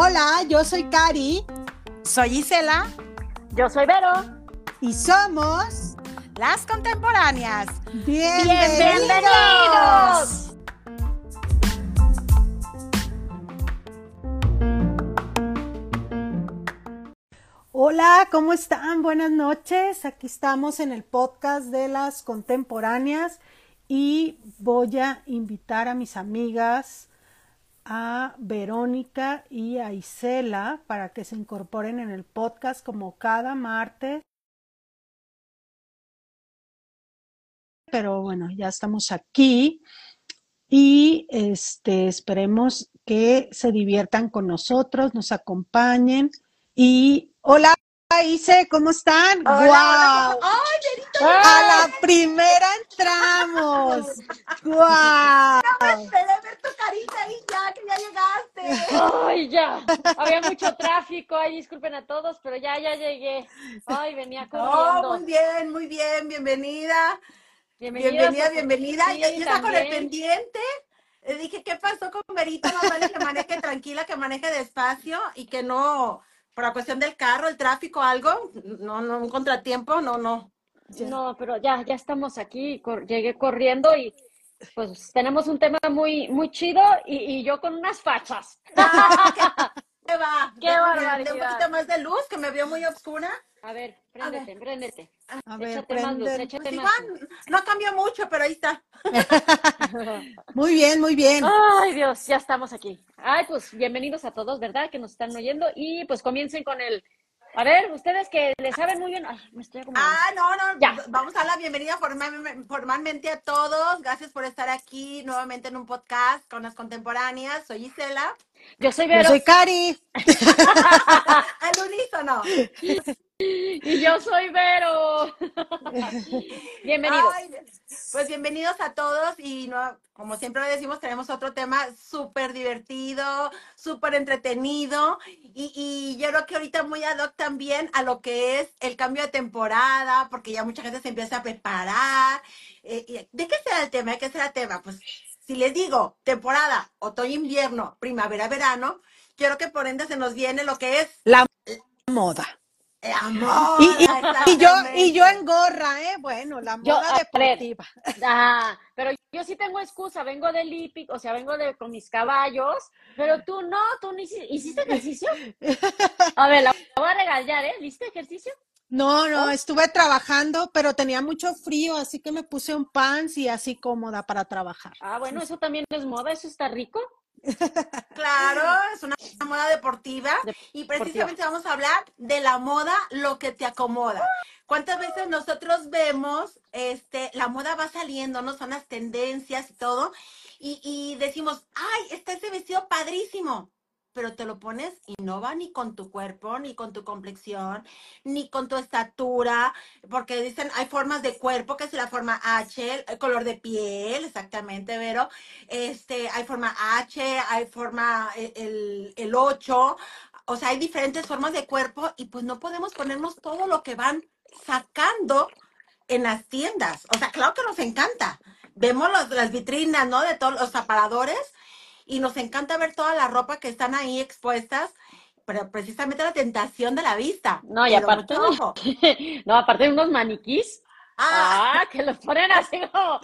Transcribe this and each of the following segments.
Hola, yo soy Cari. Soy Isela. Yo soy Vero. Y somos las contemporáneas. Bienvenidos. Bienvenidos. Hola, ¿cómo están? Buenas noches. Aquí estamos en el podcast de las contemporáneas y voy a invitar a mis amigas, a Verónica y a Isela para que se incorporen en el podcast como cada martes. Pero bueno, ya estamos aquí y este esperemos que se diviertan con nosotros, nos acompañen y hola Ise, ¿cómo están? Hola, ¡Guau! ¡Ay, A la primera entramos. ¡Guau! No me esperé ver tu carita ahí ya, que ya llegaste. Ay, ya. Había mucho tráfico. Ay, disculpen a todos, pero ya, ya llegué. Ay, venía corriendo. Oh, muy bien, muy bien, bienvenida. Bienvenida, a- bienvenida. Sí, yo yo estaba con el pendiente. Le dije, ¿qué pasó con Verita? Vale que maneje tranquila, que maneje despacio y que no, por la cuestión del carro, el tráfico, algo, no, no, un contratiempo, no, no. No, pero ya, ya estamos aquí. cor- llegué corriendo y pues tenemos un tema muy, muy chido y, y yo con unas fachas. Ah, ¿Qué va? Qué barbaridad. un poquito más de luz, que me vio muy oscura. A ver, préndete, préndete. A ver, Échate más luz, échate Pues más igual, no cambió mucho, pero ahí está. Muy bien, muy bien. Ay, Dios, ya estamos aquí. Ay, pues bienvenidos a todos, ¿verdad? Que nos están oyendo. Y pues comiencen con el. A ver, ustedes que le saben muy bien. Ay, me estoy acomodando. Ah, no, no, Ya. vamos a dar la bienvenida formal- formalmente a todos. Gracias por estar aquí nuevamente en un podcast con las contemporáneas. Soy Isela. Yo soy Yo Vero. soy Cari. Al unísono. Y yo soy Vero. Bienvenidos. Ay, pues bienvenidos a todos y no, como siempre le decimos, tenemos otro tema súper divertido, súper entretenido y, y yo creo que ahorita muy ad hoc también a lo que es el cambio de temporada, porque ya mucha gente se empieza a preparar. Eh, y- ¿De qué será el tema? ¿De qué será el tema? Pues si les digo temporada, otoño-invierno, primavera-verano, quiero que por ende se nos viene lo que es La moda. Amor. Y, y- y yo, y yo en gorra, ¿eh? Bueno, la Yo, moda ver. deportiva. Ah, pero yo sí tengo excusa, vengo del hípico, o sea, vengo de con mis caballos, pero tú no, tú ni hici- hiciste ejercicio. A ver, la voy a regañar, ¿eh? ¿Hiciste ejercicio? No, no, estuve trabajando, pero tenía mucho frío, así que me puse un pants y así cómoda para trabajar. Ah, bueno, eso también es moda, eso está rico. Claro, es una moda deportiva y precisamente vamos a hablar de la moda, lo que te acomoda. ¿Cuántas veces nosotros vemos, este, la moda va saliendo, no son las tendencias y todo, y, y decimos, ay, está ese vestido padrísimo, pero te lo pones y no va ni con tu cuerpo, ni con tu complexión, ni con tu estatura, porque dicen, hay formas de cuerpo, que es la forma H, el color de piel, exactamente, Vero, este, hay forma H, hay forma eh, el, el 8, o sea, hay diferentes formas de cuerpo y pues no podemos ponernos todo lo que van sacando en las tiendas. O sea, claro que nos encanta. Vemos los- las vitrinas, ¿no? De todos los aparadores y nos encanta ver toda la ropa que están ahí expuestas, pero precisamente la tentación de la vista. No, y aparte, no, aparte de unos maniquís, Ah, ah, que los ponen así como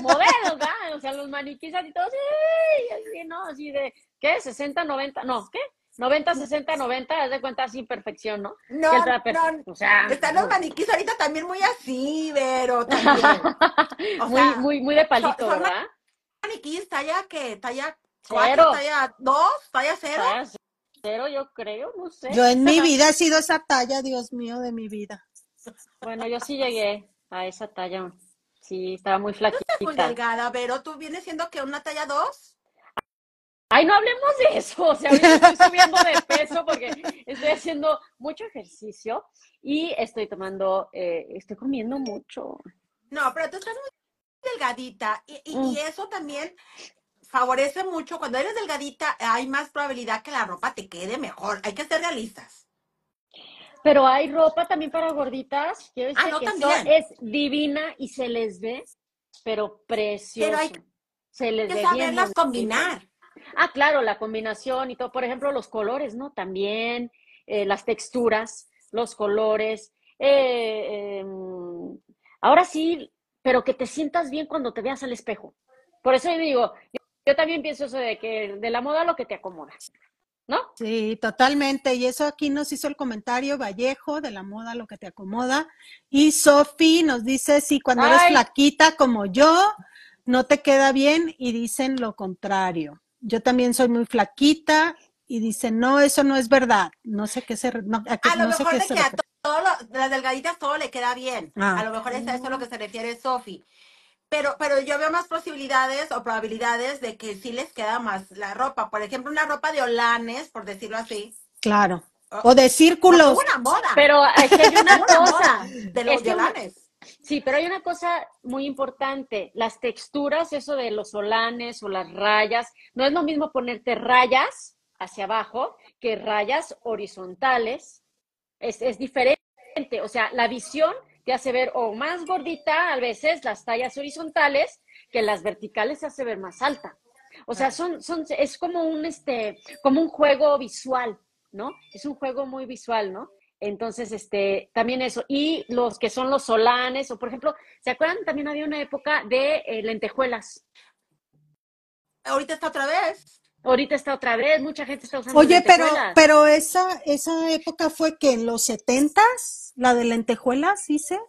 modelos, ¿verdad? O sea, los maniquís así todos, así, ¿no? Así de, ¿qué? 60, 90, no, ¿qué? 90, 60, 90, haz de cuenta así perfección, ¿no? no, no, o sea, Están los maniquís ahorita también muy así, pero también. O muy, muy, muy de palito, son- son ¿verdad? maniquís talla que talla Cero. 4, talla 2, talla 0. Ah, Cero, yo creo, no sé. Yo en mi vida he sido esa talla, Dios mío, de mi vida. Bueno, yo sí llegué a esa talla. Sí, estaba muy Estás muy flaquita. delgada, pero tú vienes siendo que una talla 2. Ay, no hablemos de eso. O sea, ahorita estoy subiendo de peso porque estoy haciendo mucho ejercicio y estoy tomando, eh, estoy comiendo mucho. No, pero tú estás muy delgadita y, y- y Mm. eso también favorece mucho. Cuando eres delgadita hay más probabilidad que la ropa te quede mejor. Hay que ser realistas. Pero hay ropa también para gorditas. Quiero Ah, no, que es divina y se les ve, pero precioso. Pero hay se les que ve bien saberlas bonito. combinar. Ah, claro, la combinación y todo. Por ejemplo, los colores, ¿no? También eh, las texturas, los colores. Eh, em, ahora sí, pero que te sientas bien cuando te veas al espejo. Por eso yo digo, yo, también pienso eso de que de la moda lo que te acomoda. ¿no? Sí, totalmente. Y eso aquí nos hizo el comentario Vallejo de la moda, lo que te acomoda. Y Sofi nos dice, sí, cuando eres flaquita como yo, no te queda bien y dicen lo contrario. Yo también soy muy flaquita y dicen, no, eso no es verdad. No sé qué se, no, a lo no sé mejor qué de se que a refiere. todas las delgaditas todo le queda bien. Ah. A lo mejor es a eso a lo que se refiere Sofi. Pero, pero yo veo más posibilidades o probabilidades de que sí les queda más la ropa. Por ejemplo, una ropa de holanes, por decirlo así. Claro. O de círculos. una moda. Pero es que hay una cosa. de los holanes. Sí, pero hay una cosa muy importante, las texturas, eso de los solanes o las rayas, no es lo mismo ponerte rayas hacia abajo que rayas horizontales, es, es diferente, o sea, la visión te hace ver o más gordita a veces las tallas horizontales que las verticales te hace ver más alta. O sea, son, son, es como un, este, como un juego visual, ¿no? Es un juego muy visual, ¿no? Entonces, este, también eso. Y los que son los solanes, o por ejemplo, ¿se acuerdan? También había una época de eh, lentejuelas. Ahorita está otra vez. Ahorita está otra vez, mucha gente está usando Oye, pero, lentejuelas. pero esa, esa época fue que en los setentas, la de lentejuelas, dice.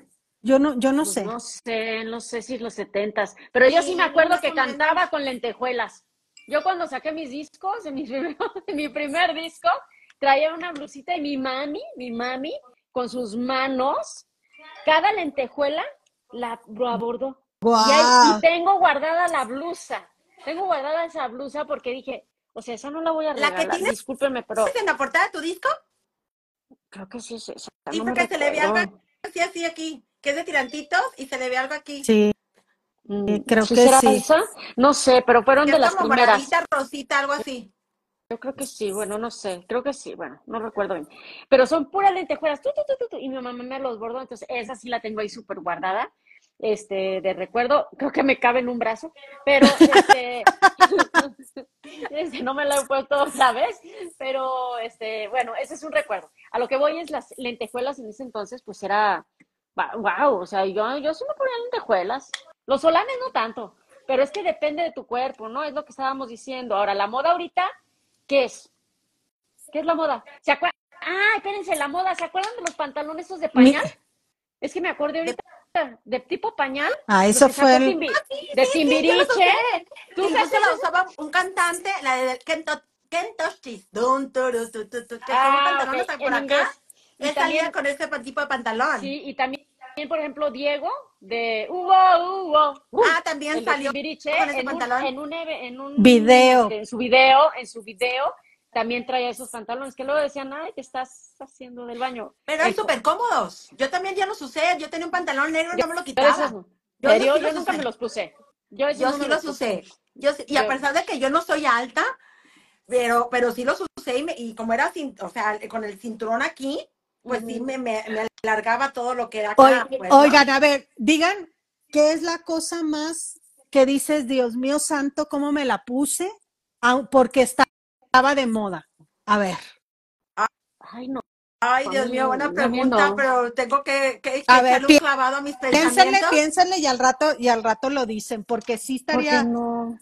Yo no, yo no Pues sé. no sé, no sé si los setentas, pero yo sí Sí, me acuerdo que cantaba con lentejuelas. Yo cuando saqué mis discos, en mi primer, en mi primer disco, traía una blusita y mi mami, mi mami, con sus manos, cada lentejuela la abordó. Y, ahí- y tengo guardada la blusa. Tengo guardada esa blusa porque dije, o sea, esa no la voy a ¿La que regalar. tienes? Discúlpenme, pero ¿Es en la portada de tu disco? creo que sí es esa. Sí, no porque se le ve algo así, así aquí, que es de tirantitos y se le ve algo aquí. Sí, Mm, creo ¿sí que será sí. esa? No sé, pero fueron de las como primeras. moradita, rosita, algo así. Yo creo que sí, bueno, no sé, creo que sí, bueno, no recuerdo bien. Pero son puras lentejuelas, tu, tu, tu, tu, tu, y mi mamá me los bordó, entonces esa sí la tengo ahí súper guardada, este, de recuerdo, creo que me cabe en un brazo, pero este, este, no me la he puesto, ¿sabes? Pero, este, bueno, ese es un recuerdo. A lo que voy es las lentejuelas en ese entonces, pues era, wow, o sea, yo, yo sí me ponía lentejuelas. Los solanes no tanto, pero es que depende de tu cuerpo, ¿no? Es lo que estábamos diciendo. Ahora, la moda ahorita, ¿qué es? ¿Qué es la moda? ¿Se acuerdan? Ah, espérense, la moda, ¿se acuerdan de los pantalones esos de pañal? Es que me acordé ahorita de tipo pañal. Ah, eso que fue el, Timbi- Ah, sí, de sí, sí, Timbiriche. usé. ¿Tú Incluso usaste la usaba un cantante, la de Kento, Kentoshis, dun, turu, tu, tu, tu, que Ah, pantalones ok, hasta por en acá. Y Él salía también, con ese pa- tipo de pantalón. sí, y también, por ejemplo, Diego de Hugo, Hugo, uh, Ah, también salió Timbiriche, con ese en un, pantalón. en un, en un Video. este, en su video, en su video, también traía esos pantalones que luego decían, ay, te estás haciendo del baño. Pero eran súper cómodos. Yo también ya los usé. Yo tenía un pantalón negro y no me lo Yo quitaba. esos no. Yo Yo los nunca usé. me los puse. Yo, Yo no sí los puse. usé. Yo y a Yo- pesar de que yo no soy alta, pero, pero sí los usé y, me- y como era, cin- o sea, con el cinturón aquí, pues sí me, me, me alargaba todo lo que era acá. Pues, ¿no? oigan, a ver, digan, ¿qué es la cosa más que dices, Dios mío santo, cómo me la puse? Porque esta- estaba de moda. A ver, Ay, no. Ay, Dios mío, buena pregunta, no. pero tengo que, que, que A ver, un clavado a mis piénsenle, pensamientos. piénsenle y al rato, y al rato lo dicen, porque sí ¿Por qué estaría, no?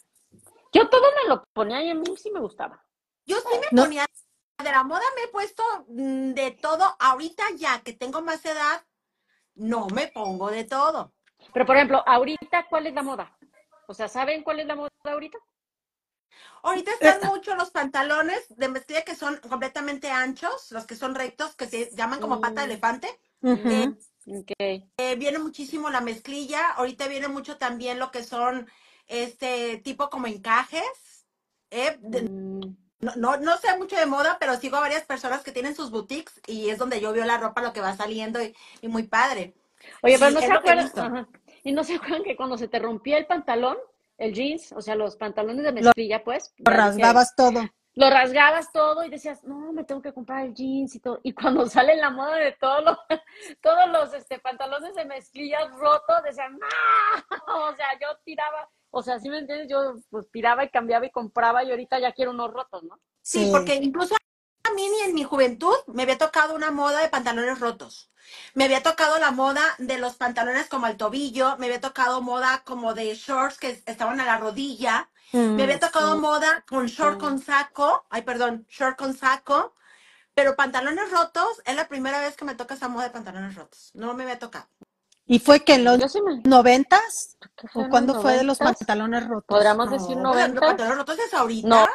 Yo todo me lo ponía y a mí sí me gustaba. Yo sí me No. ponía de la moda, me he puesto mm, de todo. Ahorita ya que tengo más edad, no me pongo de todo. Pero, por ejemplo, ahorita, ¿cuál es la moda? O sea, ¿saben cuál es la moda ahorita? Ahorita están mucho los pantalones de mezclilla que son completamente anchos, los que son rectos, que se llaman como pata de Mm. elefante. Ujú. Ok. Eh, viene muchísimo la mezclilla. Ahorita viene mucho también lo que son este tipo como encajes. Eh, de- Mm. no, no, no sé mucho de moda, pero sigo a varias personas que tienen sus boutiques y es donde yo veo la ropa, lo que va saliendo y, y muy padre. Oye, pero Sí, no se acuerdan, y no se acuerdan que cuando se te rompía el pantalón, el jeans, o sea, los pantalones de mezclilla, pues, Lo rasgabas todo. lo rasgabas todo y decías, no, me tengo que comprar el jeans y todo. Y cuando sale la moda de todos los, todos los este, pantalones de mezclilla rotos, decían, no, o sea, yo tiraba O sea, ¿sí me entiendes? Yo pues tiraba y cambiaba y compraba y ahorita ya quiero unos rotos, ¿no? Sí, porque incluso mí ni en mi juventud me había tocado una moda de pantalones rotos. Me había tocado la moda de los pantalones como al tobillo, me había tocado moda como de shorts que estaban a la rodilla, me había tocado moda con short con saco, ay perdón, short con saco, pero pantalones rotos es la primera vez que me toca esa moda de pantalones rotos. No me había tocado. ¿Y fue que en los Yo sí me... noventas? ¿Qué fue ¿O cuándo fue de los noventas? pantalones rotos? Podríamos decir No, pues, los 90. pantalones rotos es ahorita. No, No,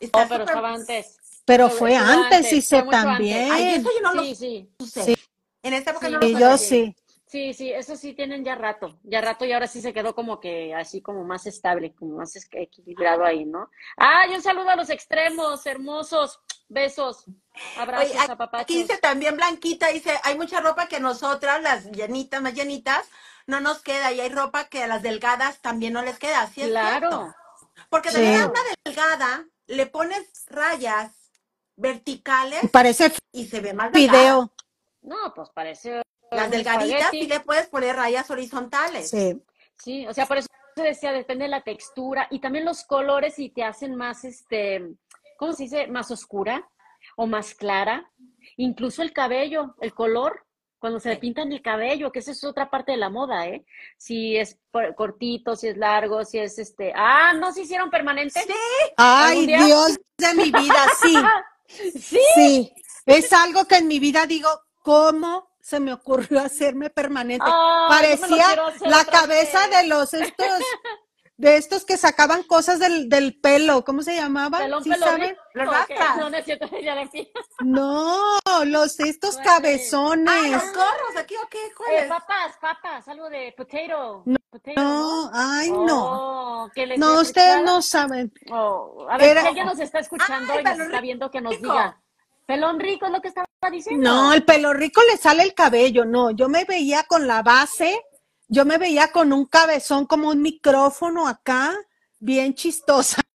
pero súper- estaba antes. Pero Fue- antes, antes, sí fue sé mucho antes. también. Ay, eso yo no Sí, sí. lo sé. Sí. En esta época Sí, no lo Y yo sí. Sí, sí, eso sí tienen ya rato, ya rato y ahora sí se quedó como que así como más estable, como más equilibrado ahí, ¿no? ¡Ay, un saludo a los extremos, hermosos! Besos, abrazos, Oye, aquí apapachos. dice también Blanquita, dice, hay mucha ropa que nosotras, las llenitas, más llenitas, no nos queda y hay ropa que a las delgadas también no les queda. Sí es Claro, cierto. Porque Sí. también a una delgada le pones rayas verticales Y parece y se ve más video. no, pues parece Las delgaditas sí le puedes poner rayas horizontales. Sí. Sí, o sea, por eso se decía, depende de la textura y también los colores y te hacen más, este, ¿cómo se dice? Más oscura o más clara. Incluso el cabello, el color, cuando se le pintan el cabello, que esa es otra parte de la moda, ¿eh? Si es por- cortito, si es largo, si es este, ah, ¿no se hicieron permanente? Sí, Ay. Dios de mi vida, sí. Sí, Sí. Es algo que en mi vida digo, ¿cómo se me ocurrió hacerme permanente? Ay, lo Parecía la cabeza vez. de los estos, de estos que sacaban cosas del, del pelo, ¿cómo se llamaban? pelón, ¿Sí pelón, saben? Los. No, los estos ¿Cuáles? Ah, cabezones. los gorros, aquí o qué, Eh, papas, papas, algo de potato. No, potato, No, ay, no. Oh, que les No, ustedes no saben. Oh, a ver, Era- si alguien nos está escuchando Ay, y nos está viendo que nos rico. diga. Pelón rico es lo que estaba diciendo. No, el pelo rico le sale el cabello. No, yo me veía con la base, yo me veía con un cabezón como un micrófono acá, bien chistosa.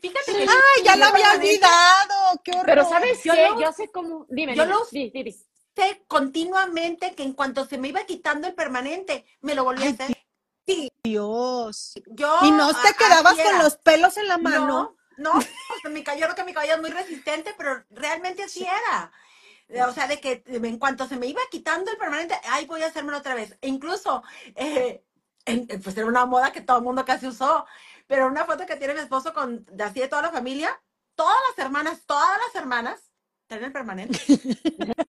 Fíjate que Ay, ya la había olvidado. Qué horror. Pero ¿sabes Yo qué? lo- Yo sé cómo. Dime, yo dime, lo- di, di, di. sé continuamente que en cuanto se me iba quitando el permanente, me lo volví a hacer. Sí, Dios. yo. Y no te quedabas con los pelos en la mano. No, no, pues, mi cabello, yo creo que mi cabello es muy resistente, pero realmente así era. O sea, de que en cuanto se me iba quitando el permanente, ay, voy a hacérmelo otra vez. E incluso, eh, en- pues era una moda que todo el mundo casi usó, pero una foto que tiene mi esposo con así de toda la familia, todas las hermanas, todas las hermanas tienen el permanente.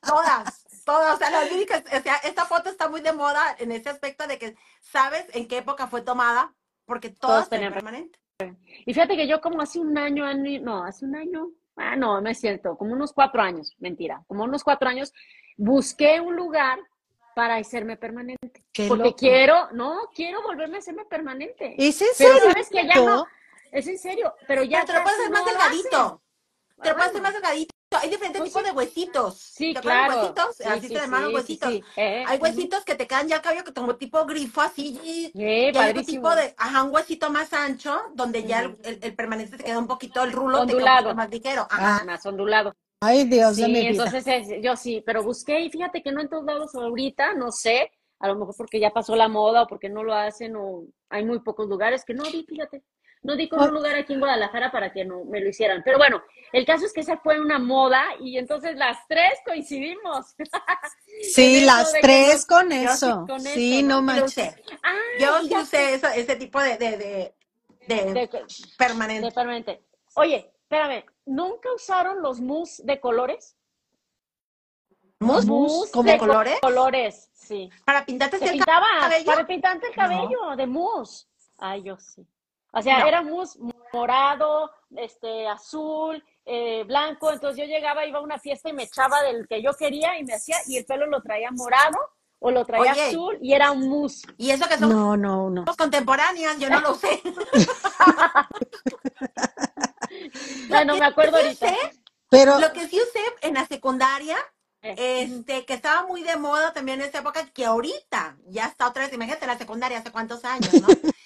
Todas, todas, o sea, las únicas, o sea, esta foto está muy de moda en ese aspecto de que sabes en qué época fue tomada, porque todas tienen tenían permanente. Y fíjate que yo como hace un año, no, hace un año, ah, no, no es cierto, como unos cuatro años, mentira, como unos cuatro años, busqué un lugar para hacerme permanente. Qué Porque loco. quiero, no, quiero volverme a hacerme permanente. ¿Es en Pero serio? sabes que ya no, es en serio, pero ya Pero te lo puedes hacer más delgadito. Te lo puedes hacer más delgadito. Hay diferentes Pues tipos sí. de huesitos. Sí, ¿Te claro. huesitos? Sí, Así sí, se llaman huesitos. sí. Eh, Hay huesitos que te quedan ya el cabello como tipo grifo así. Y, Eh, y hay otro tipo de, ajá, un huesito más ancho, donde ya el, Ujú. el- el permanente te queda un poquito, el rulo te queda un Ondulado. poquito más ligero. Ah, Ajá. Más ondulado. Ay, Dios de Sí, mi vida. entonces es- yo sí, pero busqué y fíjate que no en todos lados ahorita, no sé, a lo mejor porque ya pasó la moda o porque no lo hacen o hay muy pocos lugares que no di, fíjate, no di con Oh. un lugar aquí en Guadalajara para que no me lo hicieran. Pero bueno, el caso es que esa fue una moda y entonces las tres coincidimos. Sí, las que tres con eso. con Sí, no manches. Ah, Yo sí usé eso- ese tipo de, de, de, de de, permanente. de permanente. Oye, espérame, ¿nunca usaron los mousse de colores? ¿Mousse? Mousse ¿Como de colores? colores, sí. Para pintarte así ¿Te el cabello. para pintarte el cabello de mousse? Ay, yo sí. O sea, No. era mousse morado, este, azul, eh, blanco. Entonces yo llegaba, iba a una fiesta y me echaba del que yo quería y me hacía, y el pelo lo traía morado o lo traía Oye. azul y era un mousse. Y eso que somos No, no, no. contemporáneas, yo no lo usé. Bueno, me acuerdo ahorita. usé, Pero Lo que sí usé en la secundaria, Eh, este, que estaba muy de moda también en esa época, que ahorita ya está otra vez, imagínate la secundaria hace cuántos años, ¿no?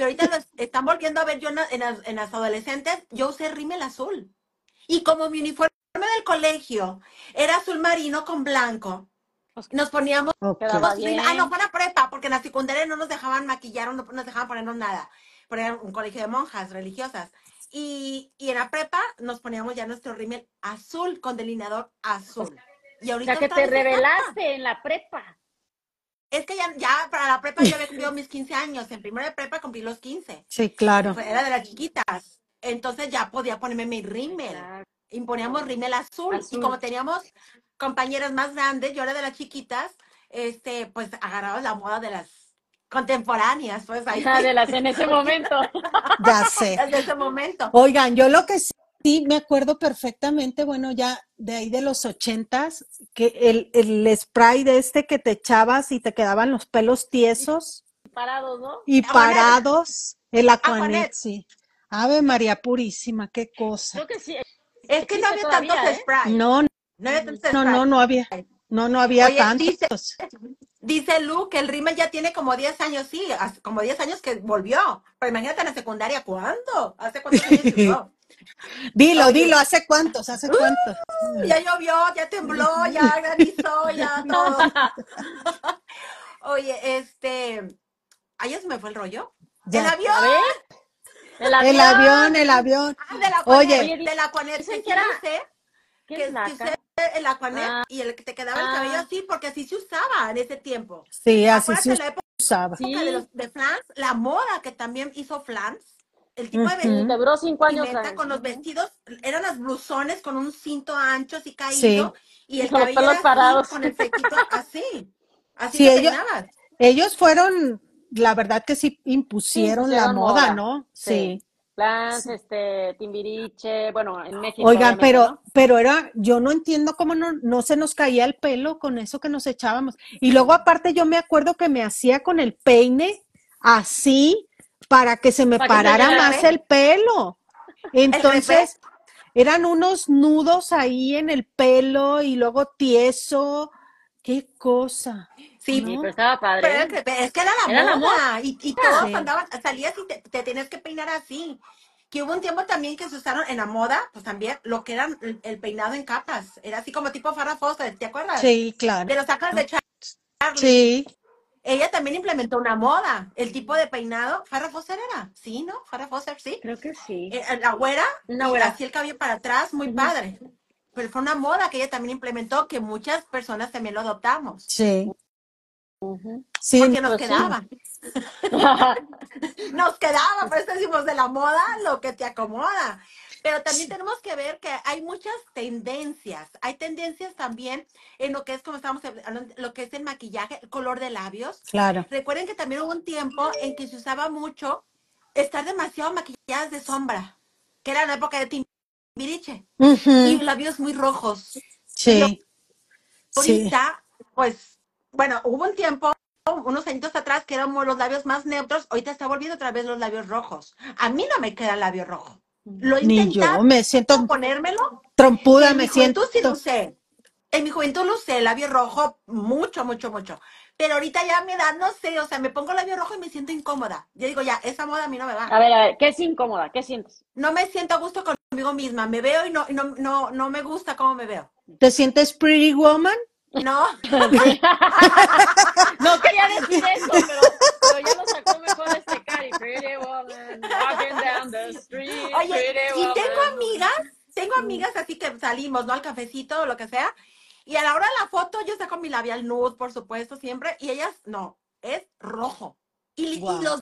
Pero ahorita lo es- están volviendo a ver yo en, la- en las, en las adolescentes, yo usé rímel azul. Y como mi uniforme del colegio era azul marino con blanco, Nos poníamos Ok. Quedaba bien. Ah, no, fue la prepa, porque en la secundaria no nos dejaban maquillar, no nos dejaban ponernos nada. Porque era un colegio de monjas religiosas. Y, y en la prepa nos poníamos ya nuestro rímel azul, con delineador azul. Y O ahorita sea, que te revelaste en la prepa. Es que ya, ya para la prepa yo había cumplido mis 15 años. En primera de prepa cumplí los 15. Sí, claro. Era de las chiquitas. Entonces ya podía ponerme mi rímel. Claro. Y poníamos rímel azul. Azul. Y como teníamos compañeras más grandes, yo era de las chiquitas, este, pues agarraba la moda de las contemporáneas, pues ahí Hija de las en ese momento. Ya sé. desde ese momento. Oigan, yo lo que sí, sí me acuerdo perfectamente, bueno, ya de ahí de los ochentas, que el, el spray de este que te echabas y te quedaban los pelos tiesos Parados, ¿no? y Aquanet. parados, el Aquanet, Aquanet. sí. Ave María Purísima, qué cosa. Creo que sí. Es que no había tantos ¿eh? spray. No, No había tantos no, no, no había, no, no había Oye, dice- tantos. Dice Lu que el rímel ya tiene como 10 años, sí, hace como 10 años que volvió. Pero imagínate en la secundaria, ¿cuándo? ¿Hace cuántos años? Dilo, Oye. dilo, ¿hace cuántos? ¿Hace cuántos? Ya llovió, ya tembló, ya granizó, ya todo. Oye, este. Ayer se me fue el rollo. Ya. ¡El avión! A ver. El avión. El avión, el avión. Ah, de la Oye. Aquanet, de la Que que dice ¿Qué que, es la que usé el Aquanet Ah. y el que te quedaba el Ah. cabello así, porque así se usaba en ese tiempo. Sí, así se la época usaba. Sí. de, los, de Flans, la moda que también hizo Flans, el tipo de Te duró cinco años. con los vestidos, eran las blusones con un cinto ancho así caído y el los cabello pelos era parados. así, con el sequito así. Así Sí, ellos-. Ellos fueron, la verdad que sí impusieron la moda, moda. ¿no? Sí. Sí. Este, Timbiriche, bueno, en México. Oigan, pero, ¿no? pero era, yo no entiendo cómo no, no se nos caía el pelo con eso que nos echábamos. Y luego aparte yo me acuerdo que me hacía con el peine así para que se me Para que se parara más el pelo. Entonces, eran unos nudos ahí en el pelo y luego tieso. Qué cosa. Sí, pero estaba padre. pero era que- es que era la Era la moda y, y todos Sí. andaban, salías y te, te tenías que peinar así. Que hubo un tiempo también que se usaron en la moda, pues también lo que era el, el peinado en capas. Era así como tipo Farrah Fawcett, ¿te acuerdas? Sí, claro. De los sacas de Charlie. Sí, Ella también implementó una moda. El tipo de peinado, Farrah Fawcett era, sí, ¿no? Farrah Fawcett, sí. Creo que sí. Eh, la güera, Una y güera. así el cabello para atrás, muy padre. Pero fue una moda que ella también implementó, que muchas personas también lo adoptamos. sí. Porque nos pues sí. quedaba. Nos quedaba, por eso decimos de la moda lo que te acomoda. Pero también tenemos que ver que hay muchas tendencias. Hay tendencias también en lo que es, como estábamos hablando, lo que es el maquillaje, el color de labios. Claro. Recuerden que también hubo un tiempo en que se usaba mucho estar demasiado maquilladas de sombra, que era la época de Timbiriche. Y labios muy rojos. Sí, Ahorita, pues, bueno, hubo un tiempo, unos añitos atrás, que eran los labios más neutros. Ahorita está volviendo otra vez los labios rojos. A mí no me queda el labio rojo. Lo he ni yo me siento ponérmelo. trompuda, en me mi juventud sí siento. lo usé. En mi juventud lo usé, labio rojo, mucho, mucho, mucho. Pero ahorita ya a mi edad, no sé, o sea, me pongo labio rojo y me siento incómoda. Yo digo, ya, esa moda a mí no me va. A ver, a ver, ¿qué es incómoda? ¿Qué sientes? No me siento a gusto conmigo misma. Me veo y no, y no, no, no me gusta cómo me veo. ¿Te sientes pretty woman? No, No quería decir eso, pero, pero ya lo sacó mejor este Cari. Pretty woman, walking down the street, Oye, y tengo amigas, tengo amigas así que salimos, ¿no? Al cafecito o lo que sea. Y a la hora de la foto yo saco mi labial nude, por supuesto, siempre. Y ellas, no, es rojo. Y, los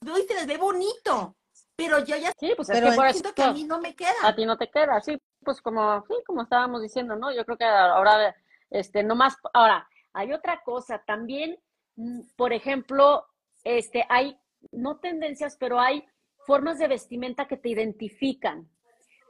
veo y se les ve bonito. Pero yo ya Sí, pues es Pero que por eso siento que a mí no me queda. a ti no te queda, sí, pues como, sí, como estábamos diciendo, ¿no? Yo creo que ahora, este, no más, ahora, hay otra cosa, también, mm, por ejemplo, este, hay, no tendencias, pero hay formas de vestimenta que te identifican.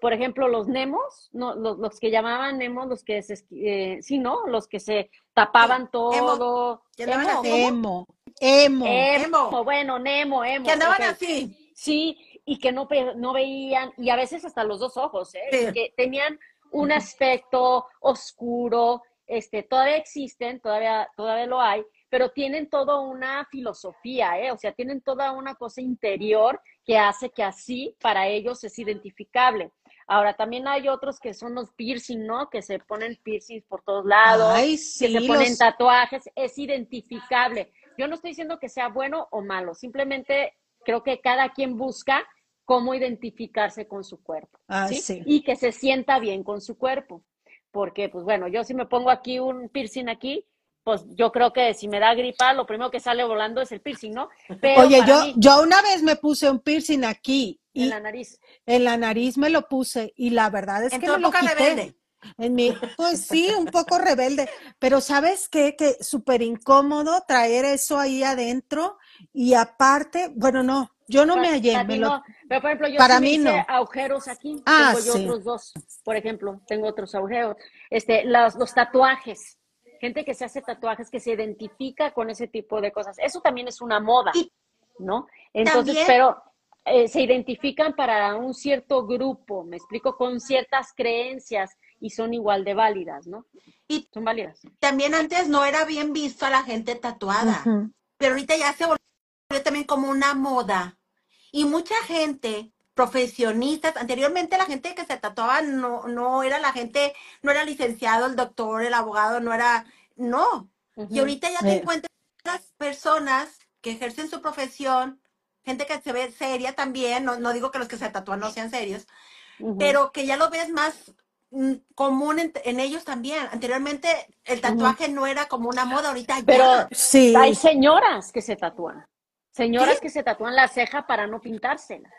Por ejemplo, los nemos, no, los, los que llamaban nemos, los que se, eh, sí, ¿no? Los que se tapaban todo. que andaban Emo, así. Emo, emo. emo, Emo. bueno, Nemo, emo. Que andaban ok. así. Sí, y que no, no veían, y a veces hasta los dos ojos, ¿eh? Sí. Y que tenían un aspecto oscuro, este, todavía existen, todavía, todavía lo hay, pero tienen toda una filosofía, ¿eh? O sea, tienen toda una cosa interior que hace que así para ellos es identificable. Ahora, también hay otros que son los piercing, ¿no? Que se ponen piercings por todos lados, Ay, que se ponen los- tatuajes, es identificable. Yo no estoy diciendo que sea bueno o malo, simplemente creo que cada quien busca cómo identificarse con su cuerpo, sí. Y que se sienta bien con su cuerpo. Porque, pues bueno, yo si me pongo aquí un piercing aquí, pues yo creo que si me da gripa, lo primero que sale volando es el piercing, ¿no? Pero Oye, yo, mí, yo una vez me puse un piercing aquí y en la nariz. en la nariz me lo puse y la verdad es En que me lo quité. rebelde. En mi, pues sí, un poco rebelde, pero ¿sabes qué? Que súper incómodo traer eso ahí adentro y aparte, bueno, no, yo no me hallé, me lo, no, pero por ejemplo, yo para sí mí hice no. agujeros aquí, Ah, tengo yo sí. otros dos, por ejemplo, tengo otros agujeros. Este, los, los tatuajes, gente que se hace tatuajes, que se identifica con ese tipo de cosas, eso también es una moda, Y ¿no? Entonces, también- pero eh, se identifican para un cierto grupo, me explico, con ciertas creencias y son igual de válidas, ¿no? Y- son válidas. también antes no era bien visto a la gente tatuada, pero ahorita ya se volvió también como una moda. Y mucha gente, profesionistas, anteriormente la gente que se tatuaba no, no era la gente, no era licenciado, el doctor, el abogado, no era, no. Y ahorita ya te encuentras personas que ejercen su profesión, gente que se ve seria también, no, no digo que los que se tatúan no sean serios, pero que ya lo ves más mm, común en, en ellos también. Anteriormente el tatuaje no era como una moda, ahorita ya. Pero Sí, Hay señoras que se tatúan. Señoras que se tatúan la ceja para no pintársela.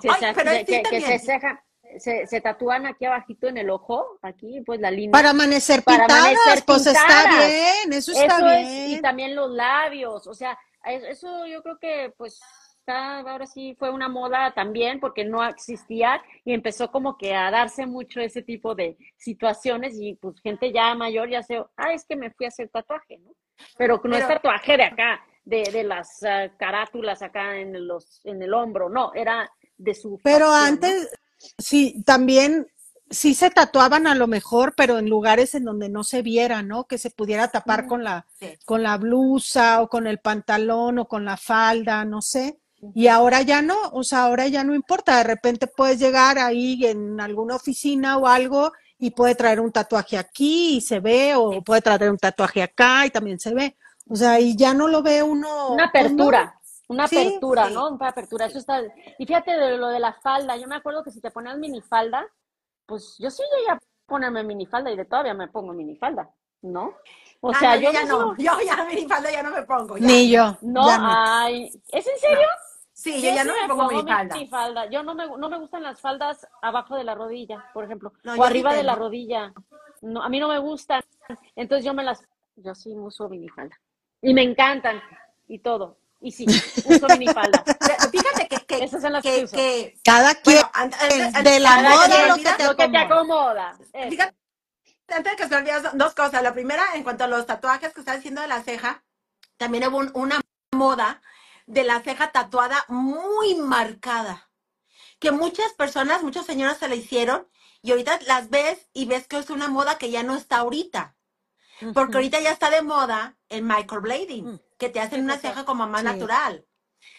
Se- Ay, se- pero que, se ceja, se, se tatúan aquí abajito en el ojo, aquí, pues la línea. para amanecer Para pintadas, amanecer pues está bien, eso está Eso es, y bien. también los labios, o sea, es- eso yo creo que pues está, ahora sí fue una moda también porque no existía y empezó como que a darse mucho ese tipo de situaciones y pues gente ya mayor ya se, ah, es que me fui a hacer tatuaje, ¿no? Pero no es tatuaje de acá, de, de las ah, carátulas acá en los, en el hombro, no, era de su Pero facción, ¿no? antes, sí, también, sí se tatuaban a lo mejor, pero en lugares en donde no se viera, ¿no? Que se pudiera tapar con la, Sí. con la blusa o con el pantalón o con la falda, no sé. Y ahora ya no, o sea, ahora ya no importa, de repente puedes llegar ahí en alguna oficina o algo y puede traer un tatuaje aquí y se ve, o puede traer un tatuaje acá y también se ve. O sea, y ya no lo ve uno. Una apertura, una apertura, sí. ¿no? Una apertura, eso está. Y fíjate de lo de la falda, yo me acuerdo que si te ponías minifalda, pues yo sí llegué a ponerme minifalda y de todavía me pongo minifalda, ¿no? O Ah, sea, no, yo ya no, no, yo ya minifalda ya no me pongo. ya. Ni yo. no, ya no. ay, ¿es en serio? Sí, yo ya no me pongo minifalda. minifalda. Yo no me, no me gustan las faldas abajo de la rodilla, por ejemplo, No, o arriba de la rodilla. No, a mí no me gustan. Entonces yo me las, yo sí uso minifalda. Y me encantan y todo. Y sí, uso minifalda. Fíjate que, que, Esas son las que, que uso. que- Cada quien, bueno, de la moda lo que te lo que te acomoda. acomoda. Fíjate, antes de que se me olviden dos- dos cosas. La primera, en cuanto a los tatuajes que estás diciendo de la ceja, también hubo un- una moda de la ceja tatuada muy marcada. Que muchas personas, muchas señoras se la hicieron y ahorita las ves y ves que es una moda que ya no está ahorita. Porque ahorita ya está de moda el microblading, Mm. que te hacen una ceja como más Sí. natural.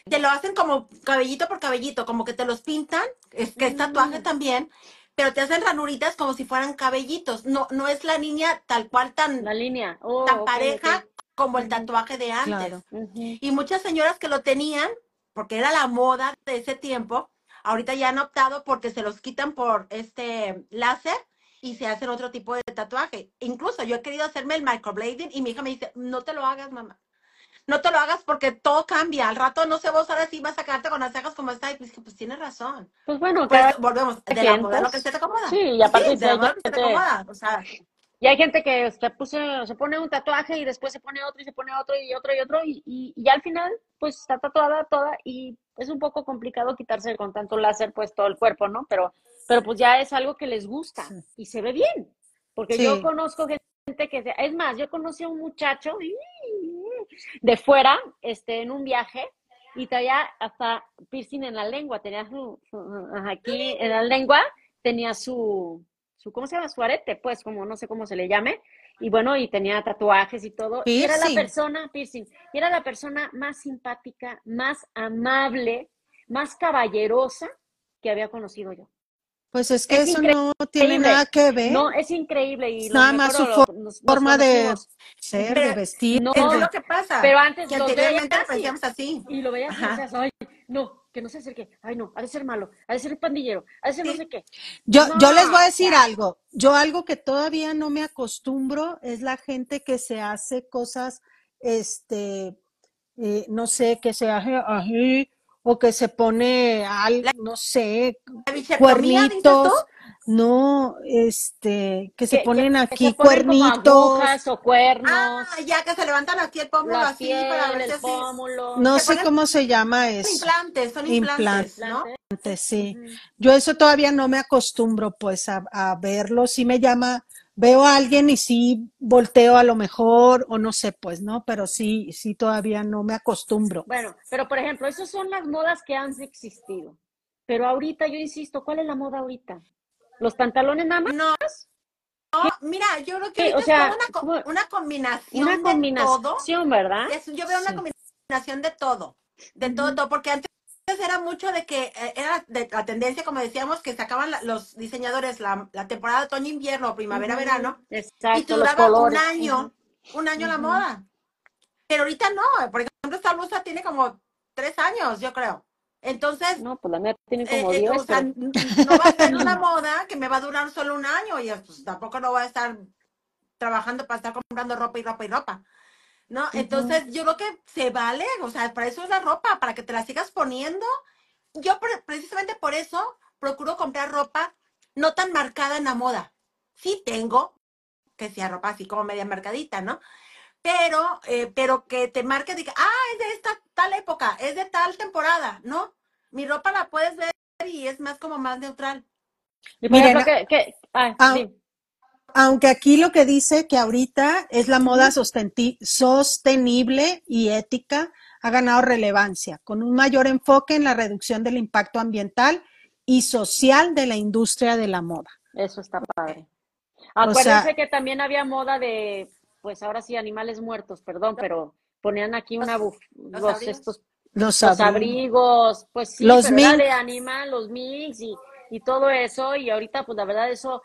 Te lo hacen como cabellito por cabellito, como que te los pintan, es que es tatuaje Mm. también, pero te hacen ranuritas como si fueran cabellitos. No, no es la niña tal cual tan, La línea. Oh, tan ok, pareja como el tatuaje de antes. Claro. Y muchas señoras que lo tenían, porque era la moda de ese tiempo, ahorita ya han optado porque se los quitan por este láser y se hacen otro tipo de tatuaje. Incluso yo he querido hacerme el microblading y mi hija me dice, no te lo hagas, mamá. No te lo hagas porque todo cambia. Al rato no sé vos ahora sí vas a quedarte con las cejas como está. Y pues, dije, pues tienes razón. Pues bueno, Pues cada- volvemos de la moda lo pues. que se te acomoda. Sí, y aparte Sí, de la que se te acomoda. O sea, Y hay gente que se, puso, se pone un tatuaje y después se pone otro y se pone otro y otro y otro y, y, y al final pues está tatuada toda y es un poco complicado quitarse con tanto láser pues todo el cuerpo, ¿no? Pero, pero pues ya es algo que les gusta Sí. y se ve bien. Porque Sí. yo conozco gente que, se- es más, yo conocí a un muchacho de fuera, este, en un viaje y traía hasta piercing en la lengua, tenía su, aquí en la lengua tenía su, su, ¿cómo se llama? Su arete, pues, como no sé cómo se le llame. Y bueno, y tenía tatuajes y todo. Y era la persona, piercing, y era la persona más simpática, más amable, más caballerosa que había conocido yo. Pues es que eso no tiene nada que ver. No, es increíble. Y nada más su forma de ser, de vestir. No, es lo que pasa. Pero antes que anteriormente lo pensamos así. Y lo veías y decías, ay, no, que no se acerque. Ay, no, ha de ser malo, ha de ser pandillero, ha de ser no sé qué. Yo, yo les voy a decir algo. Yo algo que todavía no me acostumbro es la gente que se hace cosas, este, eh, no sé, que se hace así o que se pone algo, no sé, cuernitos. No, este, que se ponen aquí cuernitos. o cuernos. Ah, ya que se levantan aquí el pómulo así para ver el pómulo. No sé cómo se llama eso. Implantes, son implantes, ¿no? sí. Yo eso todavía no me acostumbro pues a, a verlo. Sí me llama, veo a alguien y sí volteo a lo mejor, o no sé, pues, ¿no? Pero sí, sí todavía no me acostumbro. Bueno, pero por ejemplo, esas son las modas que han existido. Pero ahorita, yo insisto, ¿cuál es la moda ahorita? ¿Los pantalones nada más? No. No, mira, yo creo que o sea, una, una, combinación una combinación, ¿verdad? yo veo una combinación de todo, de todo, todo, porque antes era mucho de que eh, era de la tendencia, como decíamos, que sacaban los diseñadores la, temporada otoño-invierno, primavera-verano, y duraba un año, un año la moda. Pero ahorita no, por ejemplo, esta blusa tiene como tres años, yo creo. Entonces. No, pues la mía tiene como eh, eh, o sea, no va a estar una moda que me va a durar solo un año y pues, tampoco no va a estar trabajando para estar comprando ropa y ropa y ropa. ¿No? Entonces, yo creo que se vale, o sea, para eso es la ropa, para que te la sigas poniendo. Yo precisamente por eso procuro comprar ropa no tan marcada en la moda. Sí tengo, que sea ropa así como media marcadita, ¿no? pero, eh, pero que te marque, diga, ah, es de esta tal época, es de tal temporada, ¿no? Mi ropa la puedes ver y es más como más neutral. Aunque aquí lo que dice que ahorita es la moda sostenible y ética, ha ganado relevancia, con un mayor enfoque en la reducción del impacto ambiental y social de la industria de la moda. Eso está padre. Acuérdense que también había moda de pues ahora sí, animales muertos, perdón, pero ponían aquí una buf, los, estos los, abrigos, pues sí, los pero de animal, los mix y, y todo eso, y ahorita pues la verdad eso,